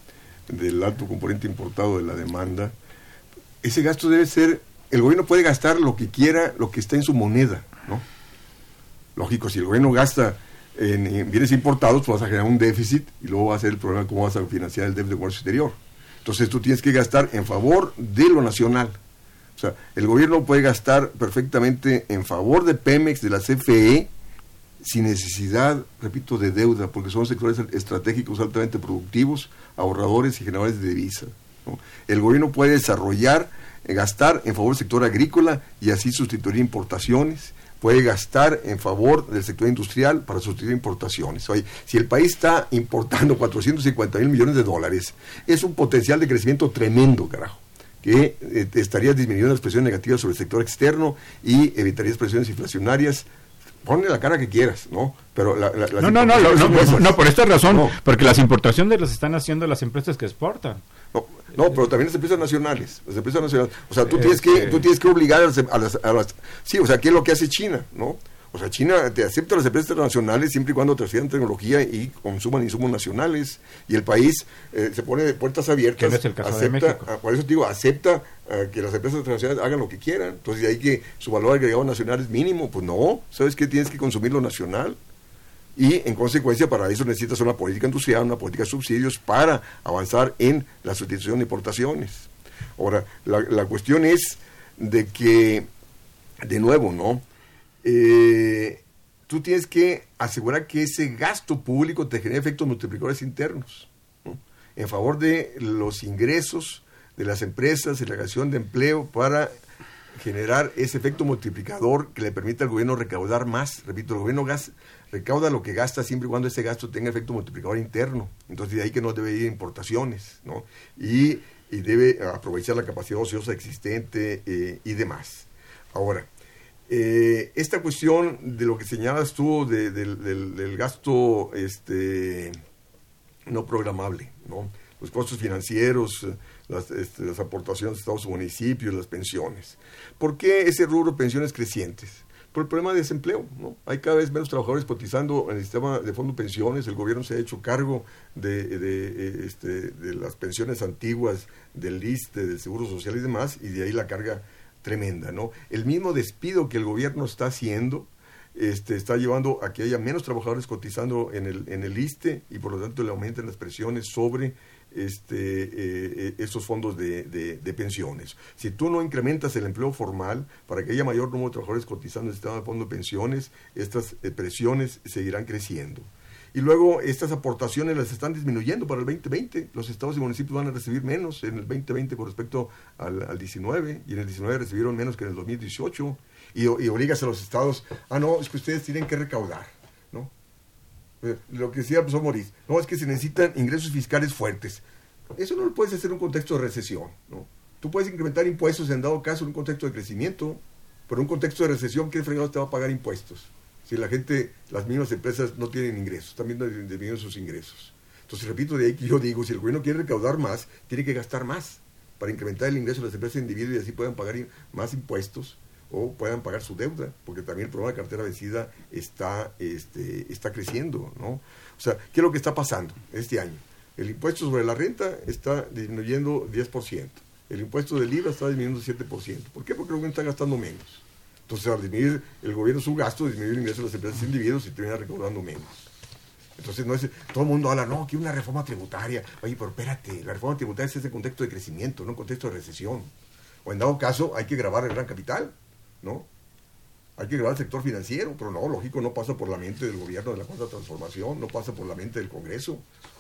del alto componente importado de la demanda, ese gasto debe ser, el gobierno puede gastar lo que quiera, lo que está en su moneda, ¿no? Lógico, si el gobierno gasta en, bienes importados, pues vas a generar un déficit y luego va a ser el problema de cómo vas a financiar el déficit de comercio exterior. Entonces tú tienes que gastar en favor de lo nacional. O sea, el gobierno puede gastar perfectamente en favor de Pemex, de la CFE, sin necesidad, repito, de deuda, porque son sectores estratégicos altamente productivos, ahorradores y generadores de divisa. El gobierno puede desarrollar, eh, gastar en favor del sector agrícola y así sustituir importaciones, puede gastar en favor del sector industrial para sustituir importaciones. Oye, si el país está importando 450 mil millones de dólares, es un potencial de crecimiento tremendo, carajo que eh, estaría disminuyendo las presiones negativas sobre el sector externo y evitaría presiones inflacionarias ponle la cara que quieras, ¿no? Pero la, no, no, no, no, no, por esta razón, porque las importaciones las están haciendo las empresas que exportan. No, pero también las empresas nacionales, las empresas nacionales. O sea, tú tienes que, tú tienes que obligar a las, a las, sí, o sea, ¿qué es lo que hace China, no? O sea, China te acepta las empresas internacionales siempre y cuando transfieran tecnología y consuman insumos nacionales. Y el país eh, se pone de puertas abiertas. es el caso de México. Ah, por eso te digo, acepta ah, que las empresas internacionales hagan lo que quieran. Entonces, de ahí que su valor agregado nacional es mínimo. Pues no, ¿sabes qué? Tienes que consumir lo nacional. Y en consecuencia, para eso necesitas una política industrial, una política de subsidios para avanzar en la sustitución de importaciones. Ahora, la, cuestión es de que, de nuevo, ¿no? Eh, tú tienes que asegurar que ese gasto público te genere efectos multiplicadores internos en favor de los ingresos de las empresas y la creación de empleo para generar ese efecto multiplicador que le permita al gobierno recaudar más. Repito, el gobierno gas, recauda lo que gasta siempre y cuando ese gasto tenga efecto multiplicador interno. Entonces, de ahí que no debe ir importaciones, ¿no? Y, debe aprovechar la capacidad ociosa existente eh, y demás. Ahora, eh, esta cuestión de lo que señalas tú del, gasto este, no programable, ¿no? los costos financieros, las, este, aportaciones de estados municipios, las pensiones. ¿Por qué ese rubro pensiones crecientes? Por el problema de desempleo. ¿no? Hay cada vez menos trabajadores cotizando en el sistema de fondo pensiones. El gobierno se ha hecho cargo de, de, este, de las pensiones antiguas, del ISTE, del Seguro Social y demás, y de ahí la carga tremenda, ¿no? El mismo despido que el gobierno está haciendo este, está llevando a que haya menos trabajadores cotizando en el, en el ISTE y por lo tanto le aumenten las presiones sobre este, eh, eh, estos fondos de, de, pensiones. Si tú no incrementas el empleo formal para que haya mayor número de trabajadores cotizando en el sistema de fondo de pensiones, estas eh, presiones seguirán creciendo. Y luego estas aportaciones las están disminuyendo para el 2020. Los estados y municipios van a recibir menos en el 2020 con respecto al, al 19 y en el 19 recibieron menos que en el 2018. Y, y, obligas a los estados, ah, no, es que ustedes tienen que recaudar. Eh, lo que decía profesor Moritz, no, es que se necesitan ingresos fiscales fuertes. Eso no lo puedes hacer en un contexto de recesión. ¿no? Tú puedes incrementar impuestos en dado caso en un contexto de crecimiento, pero en un contexto de recesión, ¿qué fregado te va a pagar impuestos? si la gente, las mismas empresas no tienen ingresos, también disminuyen sus ingresos. Entonces, repito, de ahí que yo digo, si el gobierno quiere recaudar más, tiene que gastar más para incrementar el ingreso de las empresas individuos y así puedan pagar más impuestos o puedan pagar su deuda, porque también el problema de cartera vencida está, este, está creciendo, ¿no? O sea, ¿qué es lo que está pasando este año? El impuesto sobre la renta está disminuyendo 10%, el impuesto del IVA está disminuyendo 7%. ¿Por qué? Porque el gobierno está gastando menos. Entonces, al disminuir el gobierno su gasto, disminuye el ingreso de las empresas individuos y termina recaudando menos. Entonces, no es, todo el mundo habla, no, que una reforma tributaria. Oye, pero espérate, la reforma tributaria es ese contexto de crecimiento, no un contexto de recesión. O en dado caso, hay que grabar el gran capital, Hay que grabar el sector financiero, pero no, lógico, no pasa por la mente del gobierno de la cuarta transformación, no pasa por la mente del Congreso.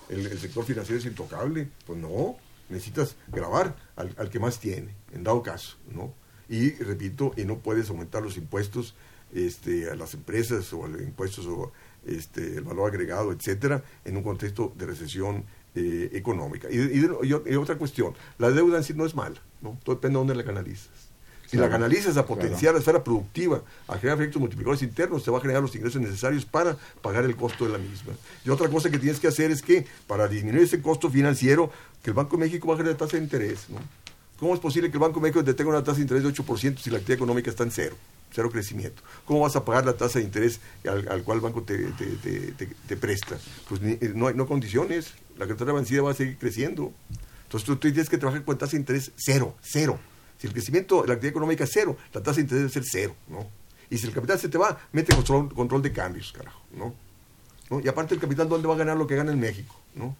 El, sector financiero es intocable. Pues no, necesitas grabar al, al, que más tiene, en dado caso, ¿no? Y repito, y no puedes aumentar los impuestos este, a las empresas o los impuestos o este, el valor agregado, etcétera, en un contexto de recesión eh, económica. Y, otra cuestión, la deuda en sí no es mala, ¿no? Todo depende de dónde la canalizas. Si la canalizas a potenciar la esfera productiva, a generar efectos multiplicadores internos, te va a generar los ingresos necesarios para pagar el costo de la misma. Y otra cosa que tienes que hacer es que, para disminuir ese costo financiero, que el Banco de México baje la tasa de interés. ¿no? ¿Cómo es posible que el Banco de México tenga una tasa de interés de 8% si la actividad económica está en cero? cero crecimiento. ¿Cómo vas a pagar la tasa de interés al, cual el banco te, presta? Pues eh, no hay no condiciones, la cartera vencida va a seguir creciendo. Entonces tú, tienes que trabajar con tasa de interés cero, cero. Si el crecimiento, la actividad económica es cero, la tasa de interés debe ser cero, ¿no? Y si el capital se te va, mete control, control de cambios, carajo, ¿no? Y aparte el capital, ¿dónde va a ganar lo que gana en México, ¿no?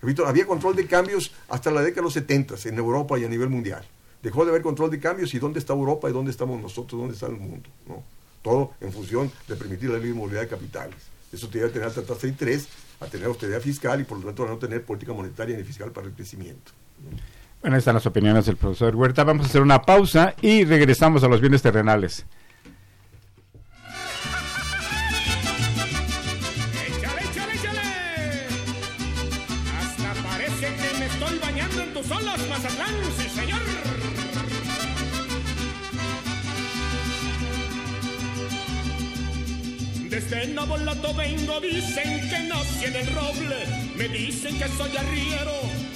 Repito, había control de cambios hasta la década de los 70 en Europa y a nivel mundial dejó de haber control de cambios y dónde está Europa y dónde estamos nosotros, dónde está el mundo. ¿no? Todo en función de permitir la libre movilidad de capitales. Eso te lleva a tener alta tasa de interés, a tener austeridad fiscal y por lo tanto a no tener política monetaria ni fiscal para el crecimiento. Bueno, están las opiniones del profesor Huerta. Vamos a hacer una pausa y regresamos a los bienes terrenales. Desde Nabolato vengo, dicen que nací en el roble. Me dicen que soy arriero,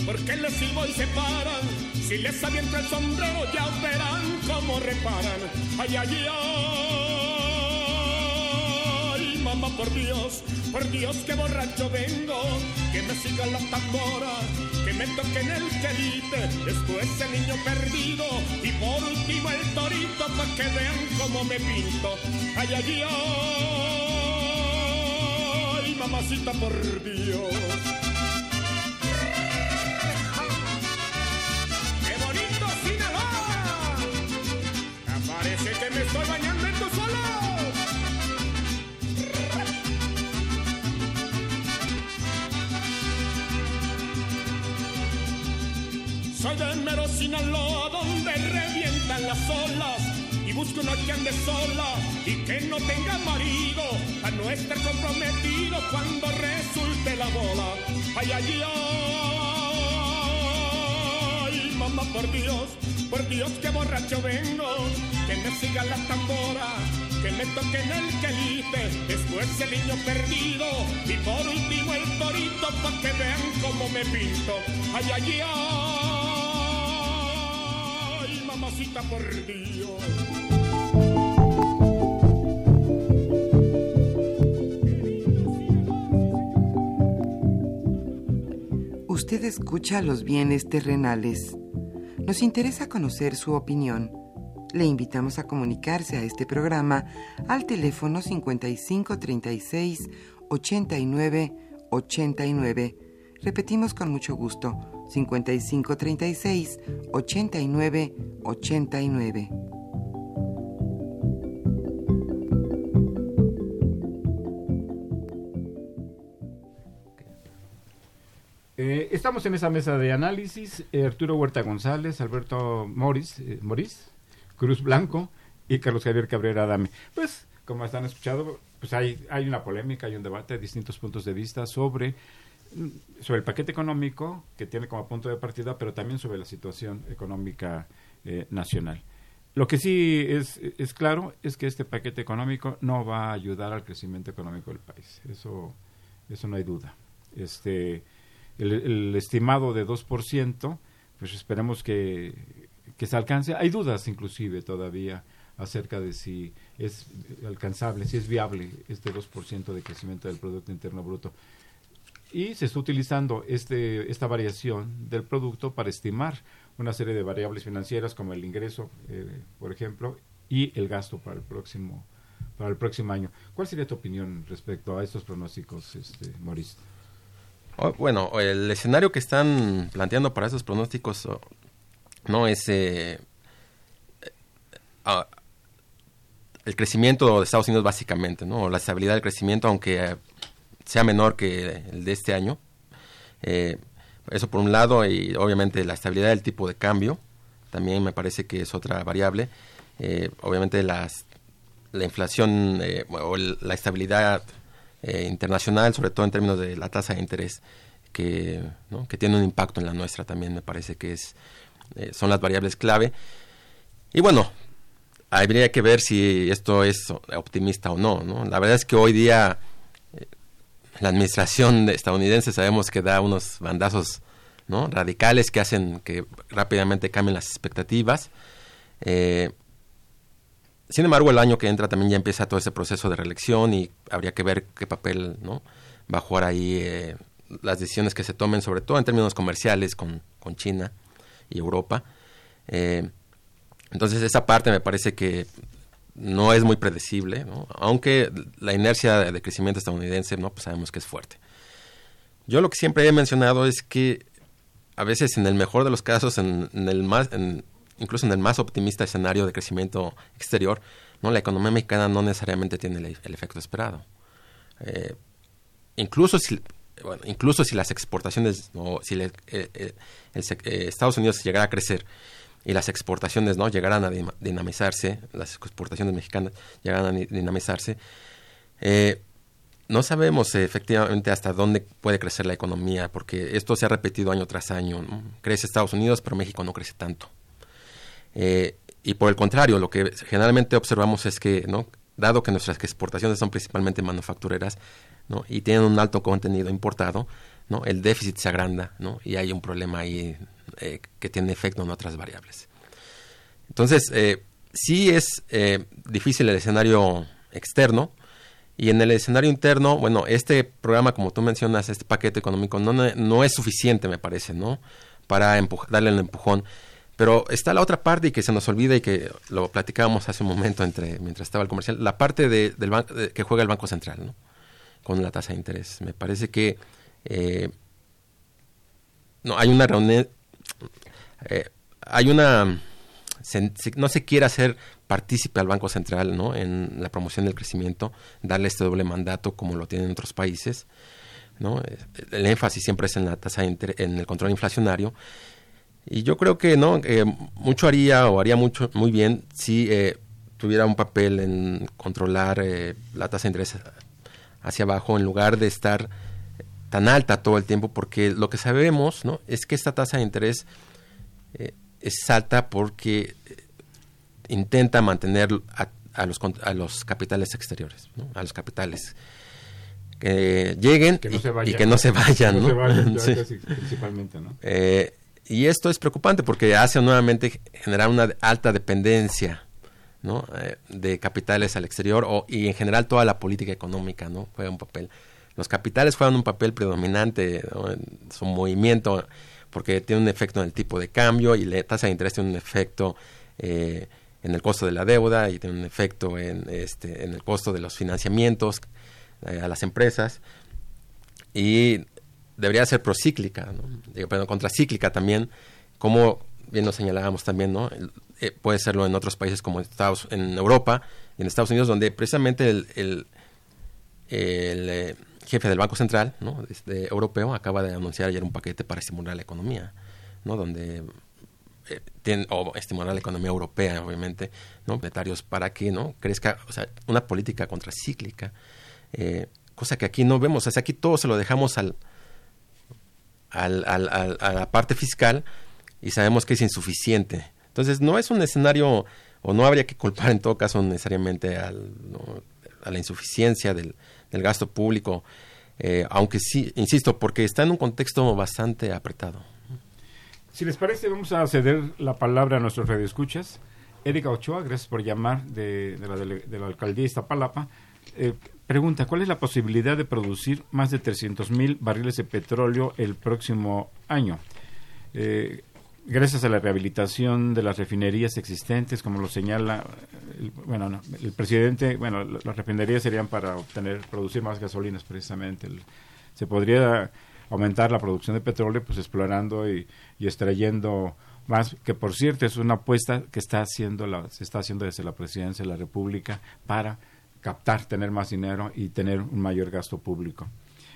porque les silbo y se paran. Si les aviento el sombrero, ya verán cómo reparan. Ay, ay, ay, mamá, por Dios, por Dios, que borracho vengo. Que me siga la tambora, que me toquen el quelite. Después el niño perdido, y por último el torito, para que vean cómo me pinto. Ay, ay, ay mamacita por Dios. Parece que me estoy bañando en tu solo. Soy de mero Sinaloa donde revientan las olas busco una que ande sola y que no tenga marido, a no estar comprometido cuando resulte la bola. Ay, ay, ay, mamá, por Dios, por Dios que borracho vengo, que me siga la tambora, que me toque en el quelite, después el niño perdido y por último el torito para que vean cómo me pinto. Ay, ay, ay, mamacita por Dios. Usted escucha los bienes terrenales. Nos interesa conocer su opinión. Le invitamos a comunicarse a este programa al teléfono 5536 89 89. Repetimos con mucho gusto, 5536 89 89. Estamos en esa mesa de análisis. Eh, Arturo Huerta González, Alberto Moris, eh, Cruz Blanco y Carlos Javier Cabrera Adame. Pues, como están escuchado, pues hay, hay una polémica, hay un debate, distintos puntos de vista sobre, mm, sobre el paquete económico que tiene como punto de partida, pero también sobre la situación económica nacional. Lo que sí es, es claro es que este paquete económico no va a ayudar al crecimiento económico del país. Eso, eso no hay duda. este el, estimado de 2%, pues esperemos que, que se alcance. Hay dudas inclusive todavía acerca de si es alcanzable, si es viable este 2% de crecimiento del Producto Interno Bruto. Y se está utilizando este, esta variación del producto para estimar una serie de variables financieras como el ingreso, eh, por ejemplo, y el gasto para el próximo para el próximo año. ¿Cuál sería tu opinión respecto a estos pronósticos, este, Maurice? Bueno, el escenario que están planteando para esos pronósticos no es eh, ah, el crecimiento de Estados Unidos básicamente, ¿no? La estabilidad del crecimiento, aunque sea menor que el de este año. Eh, eso por un lado, y obviamente la estabilidad del tipo de cambio, también me parece que es otra variable. Eh, obviamente las, la inflación eh, o la estabilidad internacional, sobre todo en términos de la tasa de interés, que, que tiene un impacto en la nuestra también, me parece que es, son las variables clave. Y bueno, habría que ver si esto es optimista o no, ¿no? La verdad es que hoy día eh, la administración estadounidense sabemos que da unos bandazos ¿no? radicales que hacen que rápidamente cambien las expectativas. Eh, sin embargo, el año que entra también ya empieza todo ese proceso de reelección y habría que ver qué papel va a jugar ahí eh, las decisiones que se tomen, sobre todo en términos comerciales con, con China y Europa. Eh, entonces esa parte me parece que no es muy predecible, aunque la inercia de crecimiento estadounidense no pues sabemos que es fuerte. Yo lo que siempre he mencionado es que a veces en el mejor de los casos, en, el más, incluso en el más optimista escenario de crecimiento exterior, no la economía mexicana no necesariamente tiene el, efecto esperado. Eh, incluso si incluso si las exportaciones o si eh, eh, Estados Unidos llegara a crecer y las exportaciones no llegarán a dinamizarse, las exportaciones mexicanas llegarán a dinamizarse. No sabemos efectivamente hasta dónde puede crecer la economía, porque esto se ha repetido año tras año. Crece Estados Unidos, pero México no crece tanto. Eh, y por el contrario, lo que generalmente observamos es que, ¿no? dado que nuestras exportaciones son principalmente manufactureras y tienen un alto contenido importado, ¿no? el déficit se agranda ¿no? y hay un problema ahí eh, que tiene efecto en otras variables. Entonces, eh, sí es eh, difícil el escenario externo y en el escenario interno, bueno, este programa, como tú mencionas, este paquete económico no, no es suficiente, me parece, ¿no? Para darle el empujón. Pero está la otra parte y que se nos olvida y que lo platicábamos hace un momento entre mientras estaba el comercial, la parte de, del que juega el Banco Central, ¿no? Con la tasa de interés. Me parece que no hay una reunión, eh, hay una no se quiere hacer partícipe al Banco Central ¿no? en la promoción del crecimiento, darle este doble mandato como lo tienen otros países. ¿no? El énfasis siempre es en la tasa en el control inflacionario. Y yo creo que no mucho haría o haría mucho muy bien si eh, tuviera un papel en controlar eh, la tasa de interés hacia abajo en lugar de estar tan alta todo el tiempo, porque lo que sabemos ¿no? es que esta tasa de interés eh, es alta porque eh, intenta mantener a, los, a los capitales exteriores, a los capitales que lleguen y, que no se vayan. principalmente, eh, y esto es preocupante porque hace nuevamente generar una alta dependencia ¿no? de capitales al exterior o, y en general toda la política económica no juega un papel. Los capitales juegan un papel predominante en su movimiento porque tiene un efecto en el tipo de cambio y la tasa de interés tiene un efecto eh, en el costo de la deuda y tiene un efecto en, este, en el costo de los financiamientos eh, a las empresas y debería ser procíclica, ¿no? pero contracíclica también, como bien lo señalábamos también, ¿no? Eh, puede serlo en otros países como Estados, en Europa y en Estados Unidos, donde precisamente el, el jefe del Banco Central ¿no? este, europeo acaba de anunciar ayer un paquete para estimular la economía, ¿no? donde eh, tiene, o estimular la economía europea, obviamente, ¿no? monetarios para que no crezca, o sea, una política contracíclica, eh, cosa que aquí no vemos, o aquí todo se lo dejamos al, al, al, a la parte fiscal y sabemos que es insuficiente. Entonces, no es un escenario, o no habría que culpar en todo caso necesariamente al, a la insuficiencia del, gasto público Eh, aunque sí, insisto, porque está en un contexto bastante apretado. Si les parece, vamos a ceder la palabra a nuestros radioescuchas. Erika Ochoa, gracias por llamar de, la, de alcaldía Iztapalapa. Eh, pregunta, ¿cuál es la posibilidad de producir más de 300 mil barriles de petróleo el próximo año? Eh, gracias a la rehabilitación de las refinerías existentes, como lo señala el, presidente, bueno, las refinerías serían para obtener, producir más gasolinas precisamente. se podría aumentar la producción de petróleo, pues explorando y, extrayendo más, que por cierto es una apuesta que está haciendo la, se está haciendo desde la presidencia de la República para captar, tener más dinero y tener un mayor gasto público.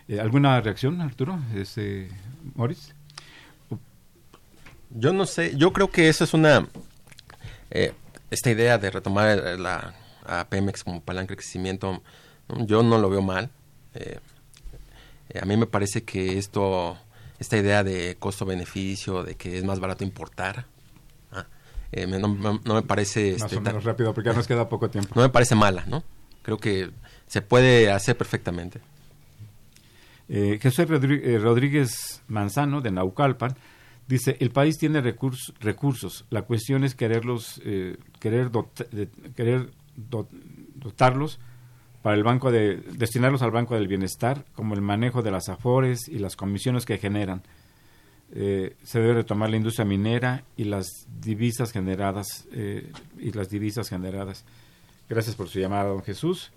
Eh, ¿Alguna reacción, Arturo? Este, ¿Moritz? Yo no sé, yo creo que eso es una... Eh, esta idea de retomar la a Pemex como palanca de crecimiento, yo no lo veo mal. Eh, eh, a mí me parece que esto, esta idea de costo-beneficio, de que es más barato importar, ah, no, me parece... Más este, o menos rápido, porque ya nos queda poco tiempo. No me parece mala, ¿no? Creo que se puede hacer perfectamente. Jesús Rodríguez Manzano, de Naucalpan, Dice, el país tiene recursos, la cuestión es quererlos, eh, querer, querer dotarlos para el banco de, destinarlos al Banco del Bienestar, como el manejo de las afores y las comisiones que generan. Eh, se debe retomar la industria minera y las divisas generadas eh, y las divisas generadas. Gracias por su llamada, don Jesús.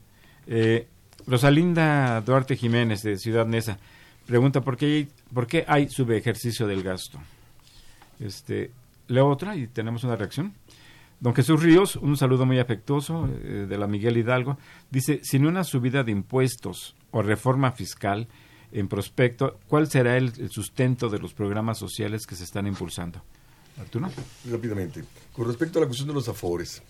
Rosalinda Duarte Jiménez de Ciudad Neza pregunta por qué, por qué hay subejercicio del gasto. Este, leo otra y tenemos una reacción. Don Jesús Ríos, un saludo muy afectuoso eh, de la Miguel Hidalgo, dice, sin una subida de impuestos o reforma fiscal en prospecto, ¿cuál será el, sustento de los programas sociales que se están impulsando? Arturo. Rápidamente. Con respecto a la cuestión de los afores,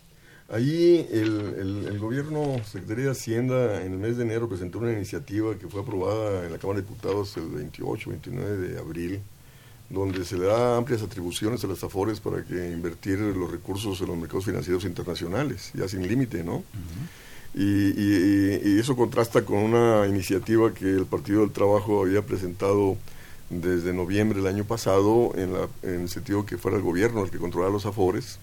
ahí el, el, gobierno, Secretaría de Hacienda, en el mes de enero presentó una iniciativa que fue aprobada en la Cámara de Diputados el 28, 29 de abril, donde se le da amplias atribuciones a las AFORES para que invertir los recursos en los mercados financieros internacionales, ya sin límite, ¿no? y, eso contrasta con una iniciativa que el Partido del Trabajo había presentado desde noviembre del año pasado, en, la, en el sentido que fuera el gobierno el que controlara los AFORES,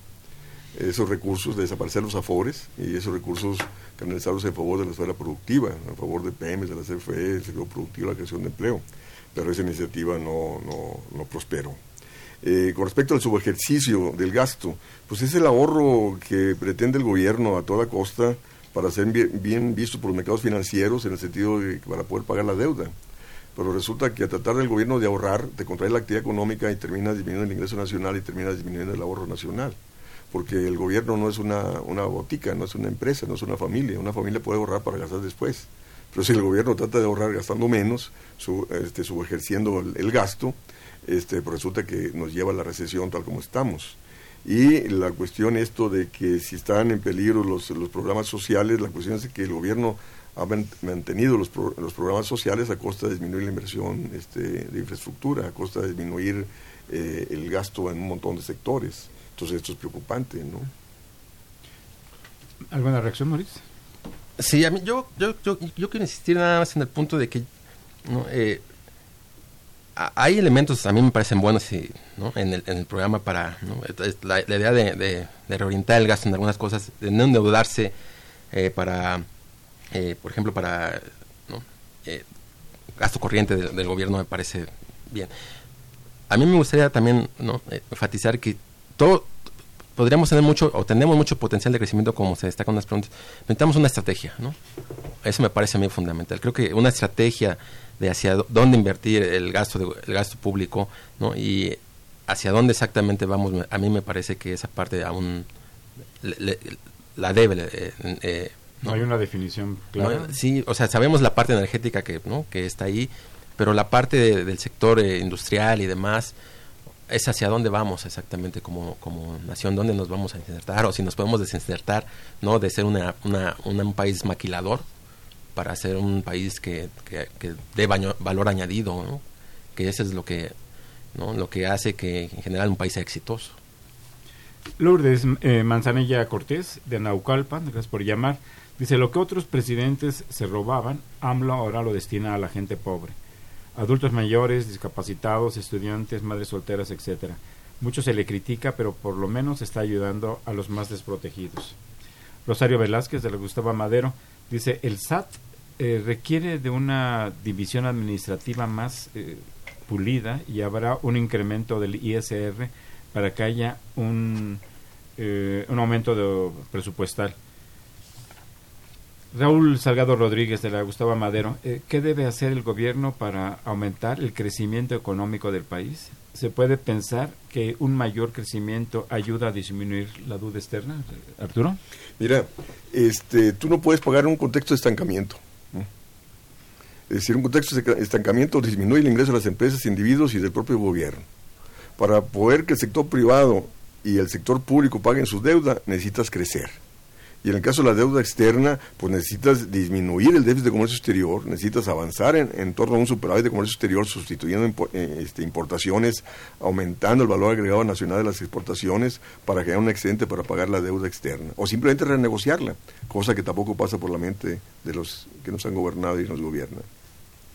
esos recursos, de desaparecer los AFORES y esos recursos canalizarlos en favor de la esfera productiva, en favor de PMs, de la CFE, el sector productivo, la creación de empleo pero esa iniciativa no, no, prosperó. Eh, con respecto al subejercicio del gasto, pues es el ahorro que pretende el gobierno a toda costa para ser bien, visto por los mercados financieros en el sentido de para poder pagar la deuda. Pero resulta que a tratar del gobierno de ahorrar, te contrae la actividad económica y termina disminuyendo el ingreso nacional y termina disminuyendo el ahorro nacional. Porque el gobierno no es una, una botica, no es una empresa, no es una familia. Una familia puede ahorrar para gastar después. Pero si el gobierno trata de ahorrar gastando menos, su, este, subejerciendo el, gasto, este, pues resulta que nos lleva a la recesión tal como estamos. Y la cuestión esto de que si están en peligro los, los programas sociales, la cuestión es que el gobierno ha mantenido los, los programas sociales a costa de disminuir la inversión este, de infraestructura, a costa de disminuir eh, el gasto en un montón de sectores. Entonces esto es preocupante, ¿no? ¿Alguna reacción, Mauricio? Sí, a mí, yo, yo, yo, yo quiero insistir nada más en el punto de que ¿no? Eh, hay elementos, a mí me parecen buenos y, ¿no? en, el, en el programa para la, idea de, de, reorientar el gasto en algunas cosas, de no endeudarse eh, para, eh, por ejemplo, para ¿no? gasto corriente del gobierno me parece bien. A mí me gustaría también ¿no? enfatizar que todo, podríamos tener mucho, o tenemos mucho potencial de crecimiento, como se destaca en las preguntas. Necesitamos una estrategia, ¿no? Eso me parece a mí fundamental. Creo que una estrategia de hacia dónde invertir el gasto, el gasto público, ¿no? Y hacia dónde exactamente vamos, a mí me parece que esa parte aún la debe. Eh, eh, ¿no? hay una definición clara. sí, o sea, sabemos la parte energética que, ¿no? que está ahí, pero la parte del sector eh, industrial y demás, es hacia dónde vamos exactamente como, como nación, dónde nos vamos a insertar o si nos podemos desinsertar, ¿no? De ser una, una, un país maquilador para ser un país que, que, dé valor añadido, Que eso es lo que, ¿no? Lo que hace que en general un país sea exitoso. Lourdes eh, Manzanilla Cortés, de Naucalpan, gracias por llamar. Dice, lo que otros presidentes se robaban, AMLO ahora lo destina a la gente pobre. Adultos mayores, discapacitados, estudiantes, madres solteras, etcétera. Mucho se le critica, pero por lo menos está ayudando a los más desprotegidos. Rosario Velázquez de la Gustavo Madero dice, el SAT eh, requiere de una división administrativa más eh, pulida y habrá un incremento del ISR para que haya un, eh, un aumento de, presupuestal. Raúl Salgado Rodríguez de la Gustavo Madero, eh, ¿qué debe hacer el gobierno para aumentar el crecimiento económico del país? ¿Se puede pensar que un mayor crecimiento ayuda a disminuir la duda externa? Arturo. Mira, este, tú no puedes pagar un contexto de estancamiento. Es decir, un contexto de estancamiento disminuye el ingreso de las empresas, individuos y del propio gobierno. Para poder que el sector privado y el sector público paguen sus deudas, necesitas crecer. Y en el caso de la deuda externa, pues necesitas disminuir el déficit de comercio exterior, necesitas avanzar en, torno a un superávit de comercio exterior, sustituyendo eh, este, importaciones, aumentando el valor agregado nacional de las exportaciones para que haya un excedente para pagar la deuda externa. O simplemente renegociarla, cosa que tampoco pasa por la mente de los que nos han gobernado y nos gobiernan.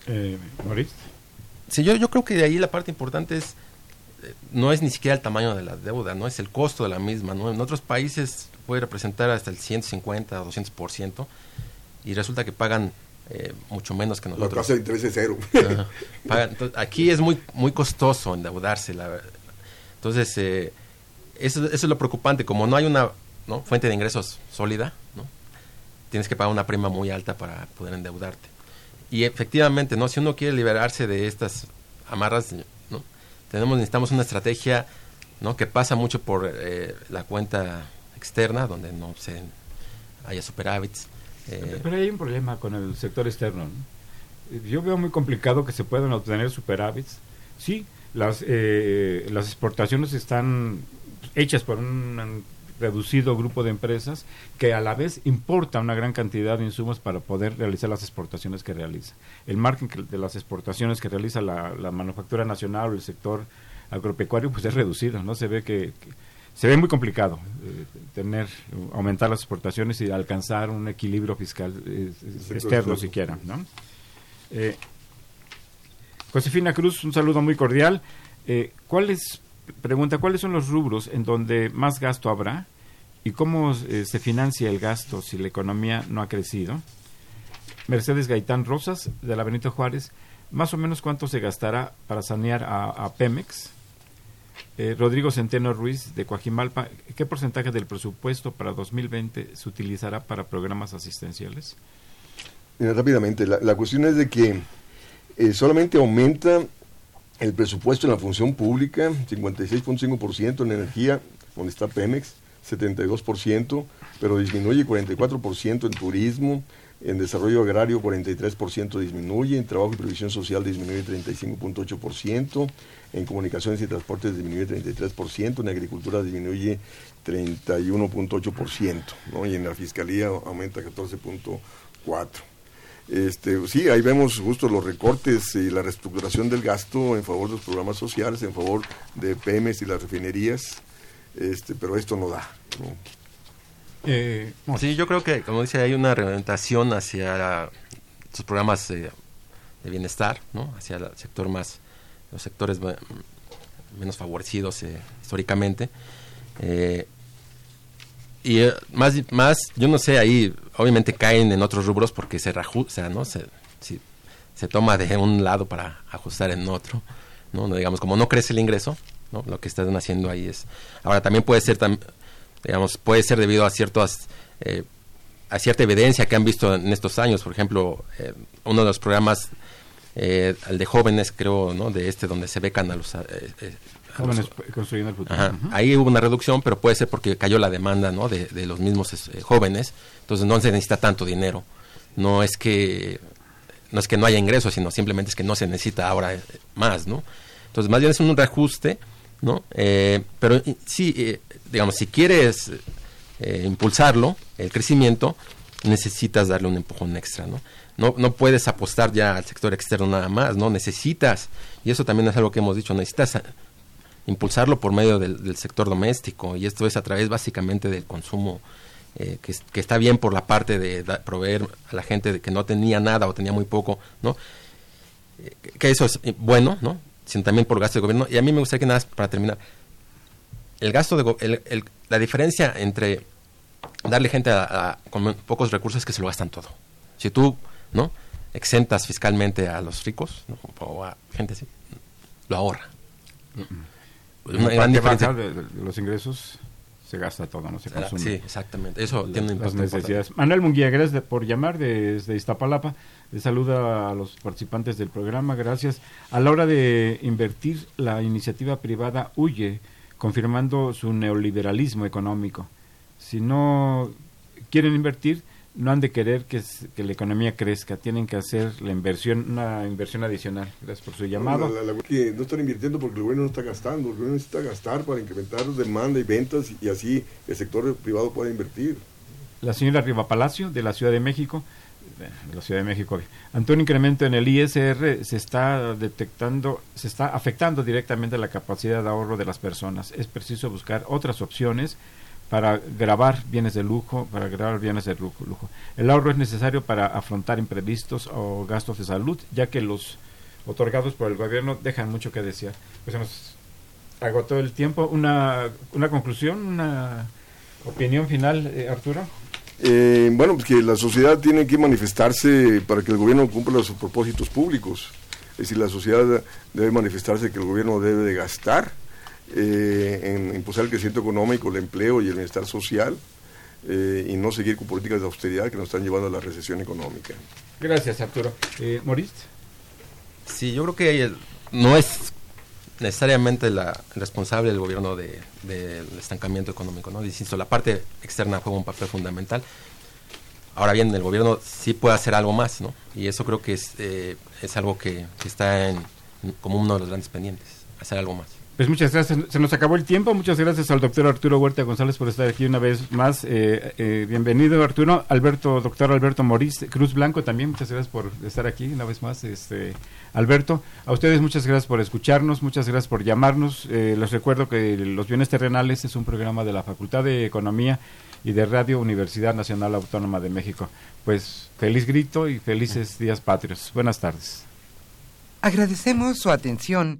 Eh, Maurice. Sí, yo, yo creo que de ahí la parte importante es no es ni siquiera el tamaño de la deuda, no es el costo de la misma. ¿no? En otros países puede representar hasta el 150 o 200% y resulta que pagan eh, mucho menos que nosotros. La tasa de interés es cero. aquí es muy muy costoso endeudarse. La, entonces, eh, eso, eso, es lo preocupante. Como no hay una ¿no? fuente de ingresos sólida, ¿no? tienes que pagar una prima muy alta para poder endeudarte. Y efectivamente, ¿no? si uno quiere liberarse de estas amarras. Tenemos necesitamos una estrategia ¿no? que pasa mucho por eh, la cuenta externa, donde no se haya superávits. Eh, Pero hay un problema con el sector externo. Yo veo muy complicado que se puedan obtener superávits. Sí, las, eh, las exportaciones están hechas por un reducido grupo de empresas que a la vez importa una gran cantidad de insumos para poder realizar las exportaciones que realiza. El margen de las exportaciones que realiza la, manufactura nacional o el sector agropecuario pues es reducido, ¿no? Se ve que se ve muy complicado eh, tener aumentar las exportaciones y alcanzar un equilibrio fiscal eh, externo siquiera ¿no? Eh, Josefina Cruz un saludo muy cordial ¿cuáles pregunta cuáles son los rubros en donde más gasto habrá y cómo se financia el gasto si la economía no ha crecido Mercedes Gaitán Rosas de la Benito Juárez más o menos cuánto se gastará para sanear a Pemex eh, Rodrigo Centeno Ruiz de Coajimalpa, ¿qué porcentaje del presupuesto para 2020 se utilizará para programas asistenciales? Mira, rápidamente, la, cuestión es de que eh, solamente aumenta el presupuesto en la función pública, 56.5% en energía, donde está Pemex, 72%, pero disminuye 44% en turismo, en desarrollo agrario 43% disminuye, en trabajo y previsión social disminuye 35.8%, en comunicaciones y transportes disminuye 33%, en agricultura disminuye 31.8%, ¿no? y en la fiscalía aumenta 14.4%. Este, sí, ahí vemos justo los recortes y la reestructuración del gasto en favor de los programas sociales, en favor de PMs y las refinerías, este, pero esto no da. Eh, sí, yo creo que, como dice, hay una reorientación hacia sus programas de bienestar, ¿no? hacia el sector más los sectores menos favorecidos eh, históricamente. Eh, y eh, más, más, yo no sé, ahí obviamente caen en otros rubros porque se sea, ¿no? Se, se toma de un lado para ajustar en otro, ¿no? Digamos, como no crece el ingreso, ¿no? Lo que están haciendo ahí es... Ahora, también puede ser, digamos, puede ser debido a ciertas... a cierta evidencia que han visto en estos años, por ejemplo, uno de los programas eh, al de jóvenes, creo, ¿no? De este, donde se becan a los... Eh, eh, jóvenes construyendo el futuro. Ahí hubo una reducción, pero puede ser porque cayó la demanda, ¿no? De, de los mismos jóvenes, entonces no se necesita tanto dinero. No es que no es que no haya ingresos, sino simplemente es que no se necesita ahora más, ¿no? Entonces, más bien es un reajuste, ¿no? pero sí, digamos, si quieres impulsarlo, el crecimiento, necesitas darle un empujón extra, ¿no? no, no puedes apostar ya al sector externo nada más, ¿no? Necesitas, y eso también es algo que hemos dicho, necesitas eh, impulsarlo por medio del, sector doméstico, y esto es a través básicamente del consumo eh, que, está bien por la parte de proveer a la gente de que no tenía nada o tenía muy poco, ¿no? Eh, que eso es bueno, ¿no? Sino también por gasto de gobierno. Y a mí me gustaría que nada, para terminar, el gasto de la diferencia entre darle gente a, con pocos recursos es que se lo gastan todo. Si tú, ¿no? Exentas fiscalmente a los ricos, o a gente así, lo ahorra. Una gran diferencia. De, los ingresos se gasta todo, no se consume. Sí, exactamente. Eso tiene un impacto. necesidades. Manuel Munguía, gracias por llamar desde Iztapalapa. Le saluda a los participantes del programa. Gracias. A la hora de invertir, la iniciativa privada huye, confirmando su neoliberalismo económico. Si no quieren invertir, no han de querer que, la economía crezca, tienen que hacer la inversión, una inversión adicional. Gracias por su llamado. No, que no están invirtiendo porque el gobierno no está gastando, el gobierno necesita gastar para incrementar demanda y ventas y, así el sector privado puede invertir. La señora Riva Palacio, de la Ciudad de México, de la Ciudad de México, ante un incremento en el ISR se está detectando, se está afectando directamente la capacidad de ahorro de las personas. Es preciso buscar otras opciones para grabar bienes de lujo, para grabar bienes de lujo, lujo. El ahorro es necesario para afrontar imprevistos o gastos de salud, ya que los otorgados por el gobierno dejan mucho que desear. Pues se nos agotó el tiempo. Una, una conclusión, una opinión final, eh, Arturo. Eh, bueno, pues que la sociedad tiene que manifestarse para que el gobierno cumpla sus propósitos públicos. Es decir, la sociedad debe manifestarse que el gobierno debe de gastar en impulsar el crecimiento económico, el empleo y el bienestar social eh, y no seguir con políticas de austeridad que nos están llevando a la recesión económica. Gracias, Arturo. Eh, ¿Maurice? Sí, yo creo que no es necesariamente la responsable del gobierno del estancamiento económico, ¿no? Insisto, la parte externa juega un papel fundamental. Ahora bien, el gobierno sí puede hacer algo más, ¿no? Y eso creo que es, eh, es algo que, que está en, como uno de los grandes pendientes, hacer algo más. Pues muchas gracias. Se nos acabó el tiempo. Muchas gracias al doctor Arturo Huerta González por estar aquí una vez más. Eh, eh, bienvenido, Arturo. Alberto, doctor Alberto Morís Cruz Blanco también. Muchas gracias por estar aquí una vez más. Este, Alberto, a ustedes muchas gracias por escucharnos. Muchas gracias por llamarnos. Eh, les recuerdo que Los Bienes Terrenales es un programa de la Facultad de Economía y de Radio Universidad Nacional Autónoma de México. Pues feliz grito y felices días patrios. Buenas tardes. Agradecemos su atención